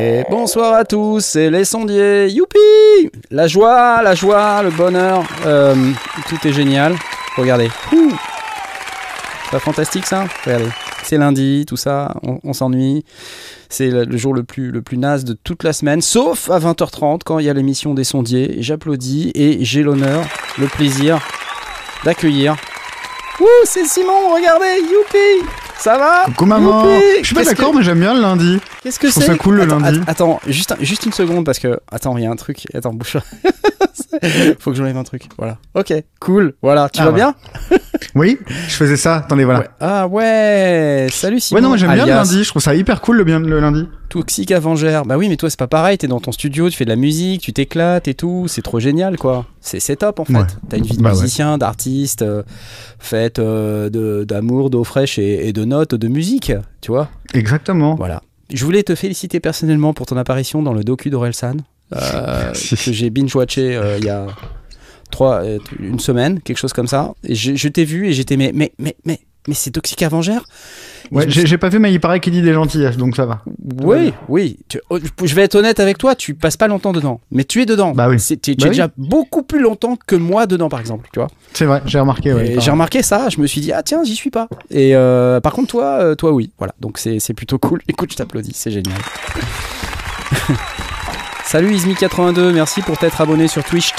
Et bonsoir à tous, c'est les sondiers, La joie, la joie, le bonheur, euh, tout est génial. Regardez, Ouh. C'est pas fantastique ça? Regardez, c'est lundi, tout ça, on, s'ennuie. C'est le, jour le plus, le plus naze de toute la semaine, sauf à 20h30 quand il y a l'émission des sondiers. J'applaudis et j'ai l'honneur, le plaisir d'accueillir. Ouh, c'est Simon, regardez, youpi Ça va Coucou maman Youpi Je suis pas d'accord, que- mais j'aime bien le lundi. Qu'est-ce que Je trouve c'est ça cool, le attends, lundi. Attends, juste, juste une seconde parce que. Attends, il y a un truc. Attends, bouge. Faut que j'enlève un truc. Voilà. Ok, cool. Voilà. Tu Ah, vas ouais. bien Oui, je faisais ça. Attendez, voilà. Ouais. Ah ouais. Salut Simon. Ouais, non, j'aime bien le lundi. Je trouve ça hyper cool le, bien, le lundi. Toxic Avenger. Bah oui, mais toi, c'est pas pareil. T'es dans ton studio, tu fais de la musique, tu t'éclates et tout. C'est trop génial, quoi. C'est top en fait. Ouais. T'as une vie de Bah musicien, d'artiste, euh, faite euh, de- d'amour, d'eau fraîche et, et de notes, de musique. Tu vois Exactement. Voilà. Je voulais te féliciter personnellement pour ton apparition dans le docu d'Orelsan, que j'ai binge-watché euh, il y a trois, euh, une semaine, quelque chose comme ça. Et je, je t'ai vu et j'étais mais mais mais mais mais c'est Toxic Avenger? Ouais, j'ai pas vu, mais il paraît qu'il dit des gentillesses, donc ça va. oui, oui. Tu- oh, je vais être honnête avec toi, tu passes pas longtemps dedans, mais tu es dedans. Bah oui. Tu, tu Bah es oui. déjà beaucoup plus longtemps que moi dedans, par exemple. Tu vois. C'est vrai, j'ai remarqué. Ouais, j'ai remarqué ça. Je me suis dit ah tiens, j'y suis pas. Et euh, par contre toi, euh, toi oui. Voilà. Donc c'est c'est plutôt cool. Écoute, je t'applaudis, c'est génial. Salut Ismi82, merci pour t'être abonné sur Twitch.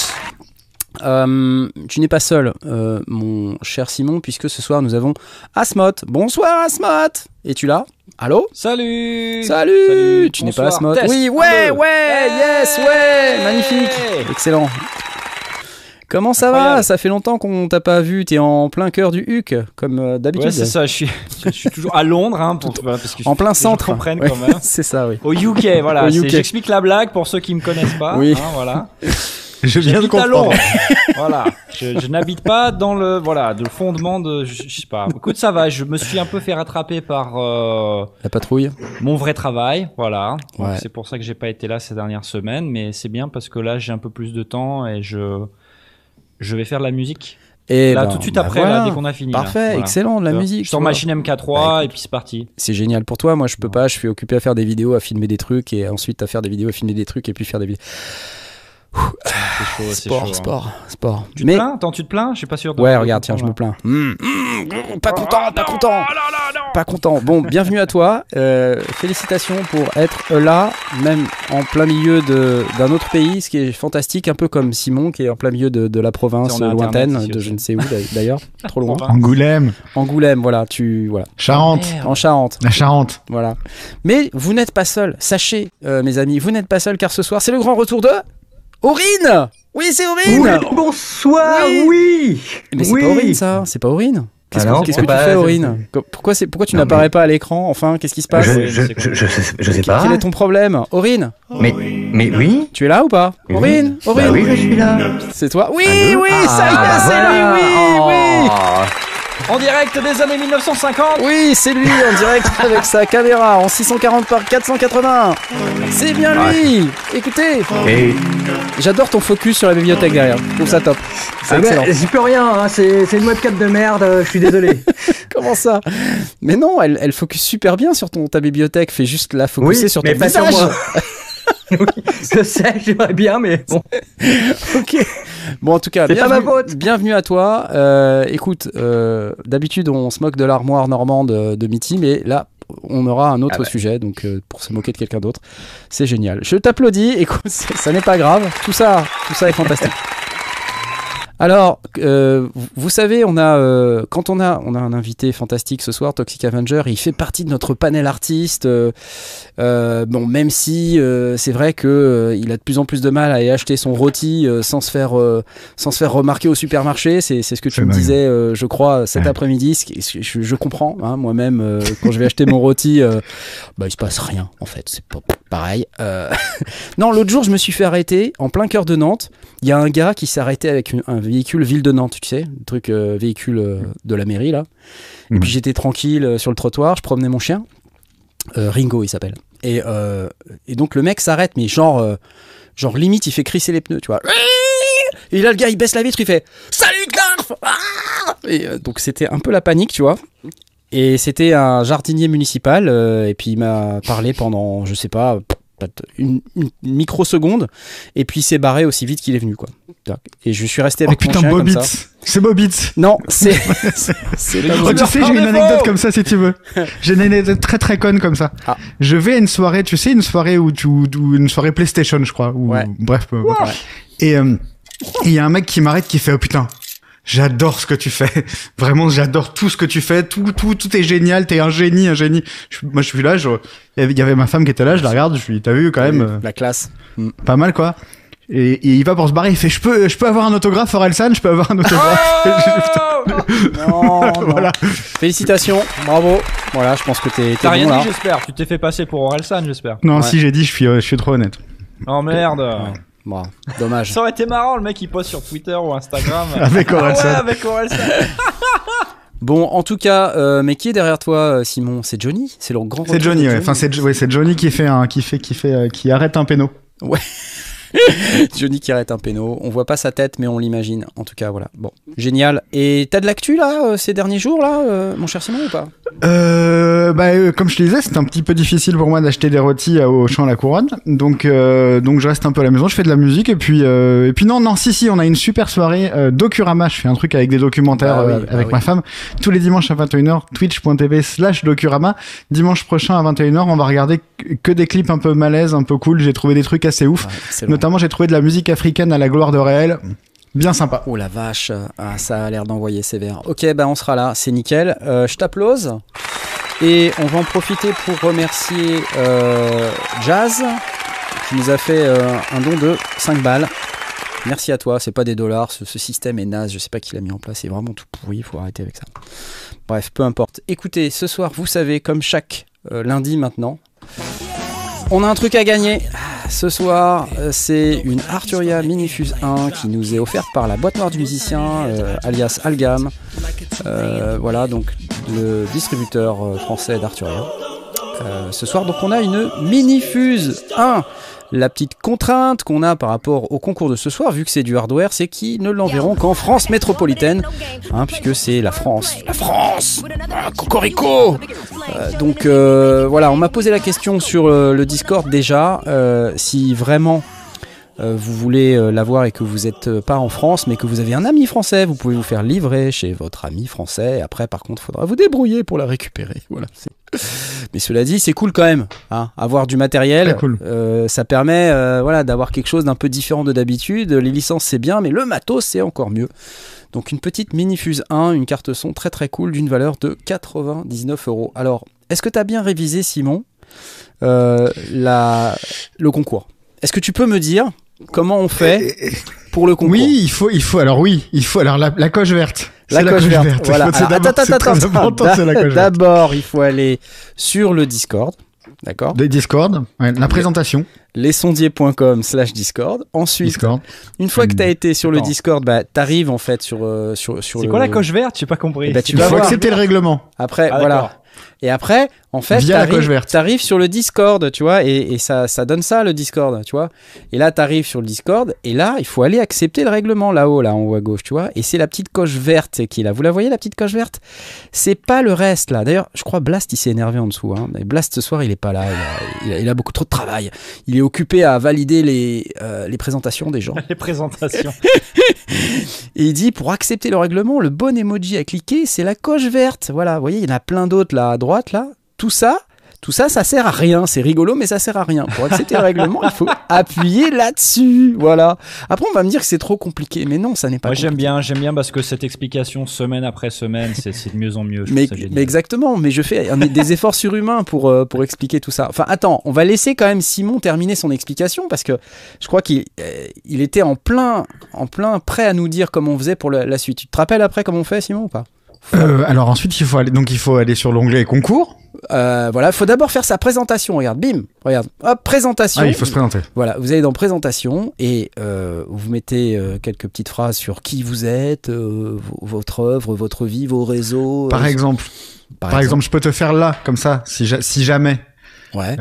Euh, tu n'es pas seul, euh, mon cher Simon, puisque ce soir nous avons Asmot. Bonsoir Asmot Es-tu là? Allô? Salut! Salut, Salut, Tu n'es pas. Asmot Oui, ouais, ouais, yes, ouais Magnifique. Excellent Comment ça va. Ça fait longtemps qu'on t'a pas vu, t'es en plein cœur du HUC, comme euh, d'habitude. Ouais, c'est ça, je suis, je suis toujours à Londres, hein, pour, voilà, parce que En plein centre. Ouais, c'est ça, oui. Au UK, voilà. J'explique la blague pour ceux qui me connaissent pas. Oui. hein, voilà. Je viens de comprendre. Londres. voilà. Je, je n'habite pas dans le, voilà, le fondement de, je, je sais pas. Écoute, ça va. Je me suis un peu fait rattraper par euh, La patrouille mon vrai travail, voilà. Ouais. C'est pour ça que j'ai pas été là ces dernières semaines, mais c'est bien parce que là j'ai un peu plus de temps et je, je vais faire de la musique. Et là, ben, tout de suite bah après, voilà. là, dès qu'on a fini. là. Parfait, Voilà. excellent, de la musique. Je sors machine MK3 Bah, et puis c'est parti. C'est génial pour toi, moi je peux pas, je suis occupé à faire des vidéos, à filmer des trucs, et ensuite à faire des vidéos, à filmer des trucs, et puis faire des vidéos. C'est chaud, c'est Sport, chaud, hein. sport, sport. Tu te Mais plains? Attends, tu te plains? Je suis pas sûr. de- Ouais, de regarde, tiens, je me plains. Mmh, mmh, pas content, pas content. Pas content. Bon, bienvenue à toi. Euh, félicitations pour être là, même en plein milieu de- d'un autre pays, ce qui est fantastique, un peu comme Simon qui est en plein milieu de, de la province Internet lointaine, de je ne sais où d'ailleurs, trop loin. Angoulême, Angoulême, voilà, tu voilà, Charente, Merde. en Charente. la Charente. Voilà. Mais vous n'êtes pas seul. Sachez, euh, mes amis, vous n'êtes pas seul car ce soir, c'est le grand retour de Aurine Oui, c'est Aurine bonsoir, Oui. oui. Mais c'est Oui. pas Aurine, ça. C'est pas Aurine. Qu'est-ce Ah que, tu fais, Aurine Pourquoi, tu n'apparais pas à l'écran Enfin, qu'est-ce qui se passe Je, oui, je, c'est je, je sais, je sais Quel- pas. Quel est ton problème Aurine Mais, mais oui. Tu es là ou pas Oui. Aurine Aurine Bah oui, je suis là. C'est toi Oui, Allô oui, Ah, ça y est, bah c'est lui, oui, oui Oh. En direct des années 1950 Oui, c'est lui en direct avec sa caméra en 640 par 480. C'est bien lui. Écoutez, j'adore ton focus sur la bibliothèque derrière. Je trouve ça top. C'est ah excellent. ben, j'y peux rien, hein, c'est une webcam de merde, euh, je suis désolé. Comment ça? Mais non, elle, elle focus super bien sur ton ta bibliothèque. Fais juste la focuser sur ton mais pas sur moi. oui, je sais, j'aimerais bien, mais bon. ok. Bon, en tout cas, pas bienvenue, ma faute. bienvenue à toi. Euh, écoute, euh, d'habitude, on se moque de l'armoire normande de, de Mitty, mais là, on aura un autre Ah ouais. sujet, donc euh, pour se moquer de quelqu'un d'autre, c'est génial. Je t'applaudis. Écoute, ça, ça n'est pas grave. Tout ça, tout ça est fantastique. Alors, euh, vous- savez, on a euh, quand on a on a un invité fantastique ce soir, Toxic Avenger, il fait partie de notre panel artiste. euh, euh, bon, même si euh, c'est vrai que euh, il a de plus en plus de mal à aller acheter son rôti euh, sans se faire euh, sans se faire remarquer au supermarché. C'est c'est ce que tu me disais, euh, je crois, cet Ouais. après-midi. Je, je comprends. hein, Moi-même, euh, quand je vais acheter mon rôti, euh, bah il se passe rien. En fait, c'est pas pareil. Euh, non, l'autre jour, je me suis fait arrêter en plein cœur de Nantes. Il y a un gars qui s'est arrêté avec une- un véhicule ville de Nantes, tu sais, le truc euh, véhicule euh, de la mairie là. Et Mhm. puis j'étais tranquille sur le trottoir, je promenais mon chien. Ringo, il s'appelle. Et, et donc le mec s'arrête, mais genre, genre limite, il fait crisser les pneus, tu vois. Et là, le gars, il baisse la vitre, il fait Salut Knarf Ah Et donc c'était un peu la panique, tu vois. Et c'était un jardinier municipal, euh, et puis il m'a parlé pendant, je sais pas, une, une microseconde, et puis il s'est barré aussi vite qu'il est venu, quoi. Et je suis resté Oh avec mon putain, chien comme Bobitz. ça. C'est Bobitz. Non, c'est. c'est Oh, tu sais, j'ai une anecdote comme ça si tu veux. J'ai une anecdote très très conne comme ça. Ah. Je vais à une soirée, tu sais, une soirée où tu, où une soirée PlayStation, je crois. Ou, Ouais. Bref. Ouais. Et euh, et il y a un mec qui m'arrête qui fait oh putain. J'adore ce que tu fais. Vraiment, j'adore tout ce que tu fais. Tout, tout, tout est génial. T'es un génie, un génie. Je- moi, je suis là. je- Il y avait- ma femme qui était là. Je la regarde. Je lui, t'as vu quand même, euh, La classe. pas mal quoi. Et, et il va pour se barrer. Il fait, je peux, je peux avoir un autographe, Orelsan? Je peux avoir un autographe. Non, non. Voilà. Félicitations, bravo. Voilà, je pense que t'es t'es T'as rien bon dit, j'espère. Tu t'es fait passer pour Orelsan, j'espère. non, Ouais. si j'ai dit, je suis, euh, je suis trop honnête. Oh merde. Bon, dommage. Ça aurait été marrant, le mec il poste sur Twitter ou Instagram. Avec Ah ouais, Orelsan. avec Orelsan. Bon, en tout cas, euh, mais qui est derrière toi, euh, Simon? C'est Johnny? C'est le grand. C'est Johnny, de ouais. Enfin, c'est ouais, Johnny qui fait un, qui fait, qui fait, euh, qui arrête un péno. Johnny qui arrête un péno. On voit pas sa tête, mais on l'imagine. En tout cas, voilà. Bon, génial. Et t'as de l'actu là euh, ces derniers jours là, euh, mon cher Simon ou pas? Euh, bah, euh, comme je te disais, c'est un petit peu difficile pour moi d'acheter des rôtis au champ à la couronne. Donc, euh, donc je reste un peu à la maison, je fais de la musique et puis, euh, et puis non, non, si, si, on a une super soirée euh, Docurama. Je fais un truc avec des documentaires Bah oui, bah avec oui. ma femme tous les dimanches à 21h, twitch.tv slash Docurama. Dimanche prochain à 21h, on va regarder que- des clips un peu malaises, un peu cool. J'ai trouvé des trucs assez ouf. Notamment, j'ai trouvé de la musique africaine à la gloire de réel. Bien sympa. Oh la vache, ah, ça a l'air d'envoyer sévère. Ok, bah on sera là, c'est nickel. Euh, je t'applause. Et on va en profiter pour remercier euh, Jazz, qui nous a fait euh, un don de 5 balles. Merci à toi, c'est pas des dollars, ce, ce système est naze, je sais pas qui l'a mis en place, c'est vraiment tout pourri, il faut arrêter avec ça. Bref, peu importe. Écoutez, ce soir, vous savez, comme chaque lundi maintenant, on a un truc à gagner. Ah, Ce soir, euh, c'est une Arturia Minifuse 1 qui nous est offerte par la boîte noire du musicien, euh, alias Algam. Euh, voilà, donc le distributeur français d'Arturia. Ce soir, donc on a une Minifuse 1. La petite contrainte qu'on a par rapport au concours de ce soir, vu que c'est du hardware, c'est qu'ils ne l'enverront qu'en France métropolitaine, hein, puisque c'est la France. La France Ah, Cocorico Euh, donc euh, voilà, on m'a posé la question sur euh, le Discord déjà, si vraiment vous voulez euh, l'avoir et que vous n'êtes euh, pas en France, mais que vous avez un ami français, vous pouvez vous faire livrer chez votre ami français. Après, par contre, il faudra vous débrouiller pour la récupérer. Voilà. Mais cela dit, c'est cool quand même. hein, avoir du matériel, cool. euh, ça permet euh, voilà, d'avoir quelque chose d'un peu différent de d'habitude. Les licences, c'est bien, mais le matos, c'est encore mieux. Donc une petite Minifuse 1, une carte son très très cool d'une valeur de 99 euros. Alors, est-ce que tu as bien révisé, Simon, euh, la, le concours? Est-ce que tu peux me dire comment on fait pour le concours Oui, il faut, il faut. Alors oui, il faut. Alors la, la coche verte. La coche verte. Voilà. Alors, d'abord- attends, verte. D'abord, il faut aller sur le Discord. D'accord Des Discord, ouais, la présentation, lesondiers.com slash Discord. Ensuite, Discord. une fois que tu as été sur le. Discord, bah, t'arrives en fait sur, euh, sur, sur C'est le... quoi la coche verte? J'ai pas compris. Ben, tu Il vas faut accepter le règlement. Après, Ah, voilà. Et après, en fait, verte. t'arrives sur le Discord, tu vois, et, et ça, ça donne ça, le Discord, tu vois. Et là, t'arrives sur le Discord, et là, il faut aller accepter le règlement là-haut, là, en haut à gauche, tu vois. Et c'est la petite coche verte qui est là? Vous la voyez, la petite coche verte? C'est pas le reste, là. D'ailleurs, je crois Blast, il s'est énervé en dessous. Hein. Mais Blast, ce soir, il est pas là. Il a, il a- il a beaucoup trop de travail. Il est occupé à valider les, euh, les présentations des gens. Les présentations. Et il dit pour accepter le règlement, le bon emoji à cliquer, c'est la coche verte. Voilà, vous voyez, il y en a plein d'autres là à droite là. Tout ça, tout ça, ça sert à rien. C'est rigolo, mais ça sert à rien. Pour accepter le règlement, il faut appuyer là-dessus. Voilà. Après, on va me dire que c'est trop compliqué, mais non, ça n'est pas. Moi j'aime bien, j'aime bien parce que cette explication semaine après semaine, c'est de mieux en mieux. Je Mais, exactement, mais je fais des efforts surhumains pour, euh, pour expliquer tout ça. Enfin, attends, on va laisser quand même Simon terminer son explication parce que je crois qu'il euh, il était en plein, en plein prêt à nous dire comment on faisait pour la, la suite. Tu te rappelles après comment on fait, Simon, ou pas? Euh, alors ensuite, il faut aller, donc il faut aller sur l'onglet concours. Euh, voilà, faut d'abord faire sa présentation. Regarde, bim, regarde, hop, présentation. Ah, il faut se présenter. Voilà, vous allez dans présentation et euh, vous mettez euh, quelques petites phrases sur qui vous êtes, votre œuvre, votre vie, vos réseaux. Par exemple, par, exemple, je peux te faire là, comme ça, si, ja- si jamais. Ouais.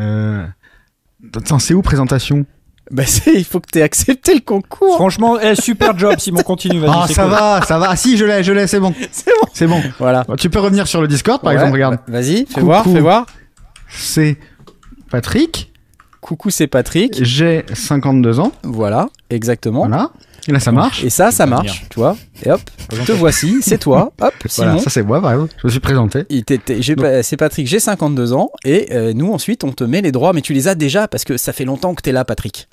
Attends, c'est où présentation? Bah, c'est- il faut que tu aies accepté le concours. Franchement, eh, super job, Simon, continue, vas-y. Ah, ça cool. va, ça va. Ah si, je l'ai, je l'ai, c'est bon. C'est bon. C'est bon. Voilà. Tu peux revenir sur le Discord, par Ouais, exemple, regarde. bah, Vas-y, fais voir, fais voir. C'est Patrick, Coucou, c'est Patrick. j'ai 52 ans, Voilà, exactement. voilà. Et là, ça marche. Et ça, ça marche, tu vois. Et hop, te voici, c'est toi. Hop, Simon. Voilà, ça c'est moi, par exemple. Je me suis présenté. C'est Patrick, j'ai 52 ans et euh, nous ensuite on te met les droits, mais tu les as déjà parce que ça fait longtemps que tu es là, Patrick.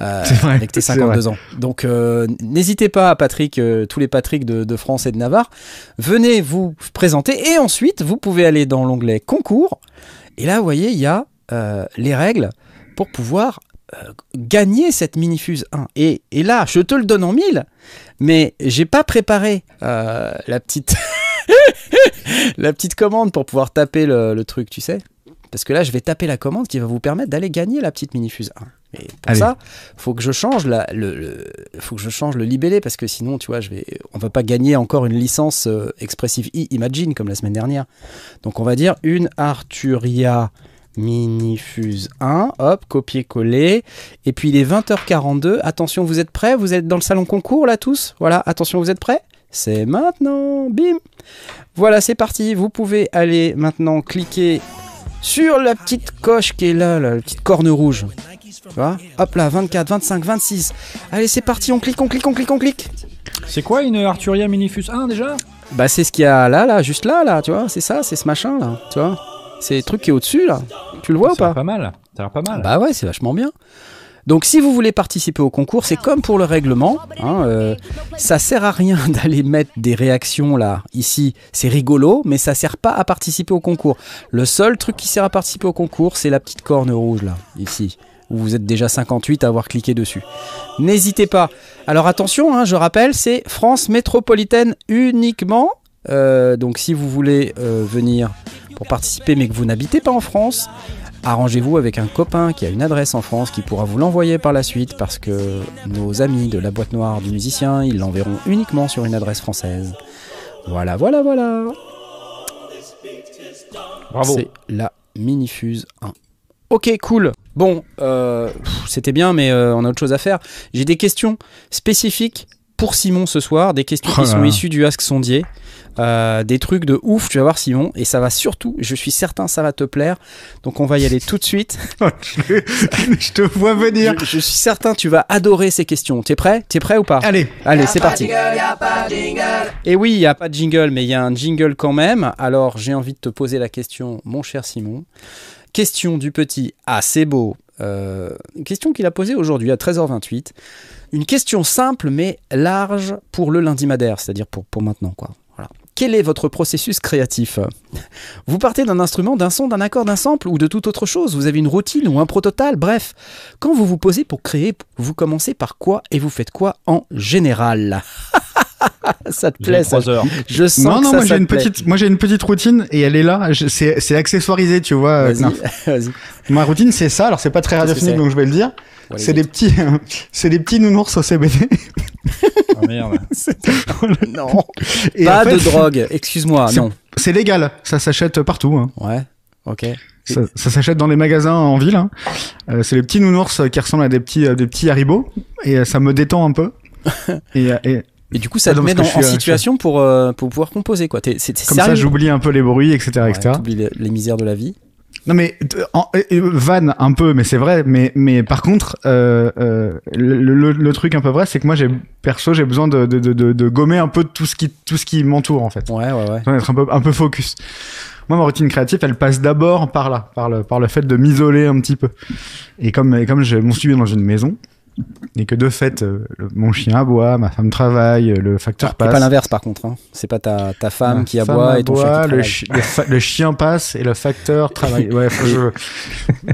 Euh, vrai, Avec tes c'est 52 ans. Donc euh, n'hésitez pas, Patrick, euh, tous les Patrick de, de France et de Navarre, venez vous présenter et ensuite vous pouvez aller dans l'onglet concours. Et là, vous voyez, il y a euh, les règles pour pouvoir gagner cette minifuse 1. Et, et là, je te le donne en mille, mais j'ai pas préparé la petite la petite commande pour pouvoir taper le, le truc, tu sais. Parce que là, je vais taper la commande qui va vous permettre d'aller gagner la petite minifuse 1. Et pour Allez. ça, faut que je change la, le, le- faut que je change le libellé parce que sinon, tu vois, je vais, on va pas gagner encore une licence euh, Expressive E Imagine comme la semaine dernière. Donc, on va dire une Arturia Minifuse 1, hop, copier-coller. Et puis il est 20h42. Attention, vous êtes prêts? Vous êtes dans le salon concours là tous? Voilà, attention, vous êtes prêts? C'est maintenant, bim Voilà, c'est parti. Vous pouvez aller maintenant cliquer sur la petite coche qui est là, là, la petite corne rouge. Tu vois Hop là, 24, 25, 26. Allez, c'est parti, on clique, on clique, on clique, on clique. C'est quoi une Arturia Minifus 1 déjà? Bah, c'est ce qu'il y a là, là, juste là, là, tu vois C'est ça, c'est ce machin là, tu vois C'est le truc qui est au-dessus là. Tu le vois ou Ça a pas l'air pas mal. Ça a l'air pas mal. Bah ouais, c'est vachement bien. Donc si vous voulez participer au concours, c'est comme pour le règlement. hein, euh, ça sert à rien d'aller mettre des réactions là, ici. C'est rigolo, mais ça sert pas à participer au concours. Le seul truc qui sert à participer au concours, c'est la petite corne rouge là, ici. Où vous êtes déjà 58 à avoir cliqué dessus. N'hésitez pas. Alors attention, hein, je rappelle, c'est France métropolitaine uniquement. Euh, donc si vous voulez euh, venir pour participer mais que vous n'habitez pas en France, arrangez-vous avec un copain qui a une adresse en France qui pourra vous l'envoyer par la suite parce que nos amis de la boîte noire du musicien, ils l'enverront uniquement sur une adresse française. Voilà, voilà, voilà. Bravo. C'est la Minifuse 1. Ok, cool. Bon, euh, c'était bien, mais euh, on a autre chose à faire. J'ai des questions spécifiques pour Simon ce soir, des questions Oh qui sont issues du Ask Sondier. Euh, des trucs de ouf, tu vas voir Simon, et ça va surtout, je suis certain, ça va te plaire. Donc on va y aller tout de suite. je, je te vois venir. Je, je suis certain, tu vas adorer ces questions. T'es prêt? T'es prêt ou pas? Allez, Allez, c'est parti. Et oui, il n'y a pas de jingle, mais il y a un jingle quand même. Alors, j'ai envie de te poser la question, mon cher Simon. Question du petit c'est beau. Euh, question qu'il a posée aujourd'hui à 13h28. Une question simple mais large pour le lundi madère, c'est-à-dire pour, pour maintenant. quoi. Voilà. Quel est votre processus créatif? Vous partez d'un instrument, d'un son, d'un accord, d'un sample ou de toute autre chose? Vous avez une routine ou un prototal Bref, quand vous vous posez pour créer, vous commencez par quoi et vous faites quoi en général? Ça te plaît trois heures. Je sens non, que non, ça, moi j'ai une plaît. petite, moi j'ai une petite routine et elle est là. C'est, c'est accessoirisé, tu vois. Vas-y. Ma routine c'est ça. Alors c'est pas très radiophonique donc je vais le dire. C'est des petits, c'est des petits nounours au CBD. Ah merde. Non, Et pas en fait, de drogue. Excuse-moi, c'est- non. C'est légal. Ça s'achète partout. hein. Ouais. Ok. Ça, ça s'achète dans les magasins en ville. hein. Euh, c'est les petits nounours qui ressemblent à des petits, euh, des petits haribots et euh, ça me détend un peu. et, et Et du coup, ça Ah te met dans, en suis, euh, situation pour, euh, pour pouvoir composer, quoi. T'es- C'est comme ça, j'oublie un peu les bruits, etc., Ouais, etc. les, les misères de la vie. Non mais en, euh, euh, van un peu, mais c'est vrai. Mais mais par contre, euh, euh, le, le, le truc un peu vrai, c'est que moi j'ai perso j'ai besoin de, de, de, de, de gommer un peu tout ce qui tout ce qui m'entoure en fait. Ouais, ouais, ouais. D'être un peu un peu focus. Moi ma routine créative, elle passe d'abord par là, par le par le fait de m'isoler un petit peu. Et comme et comme je mon studio est dans une maison et que de fait euh, mon chien aboie, ma femme travaille, le facteur C'est passe. pas l'inverse, par contre. Hein. C'est pas ta, ta femme Ma qui femme aboie et ton chien qui le, chi- le, le chien passe et le facteur travaille. Ouais, je-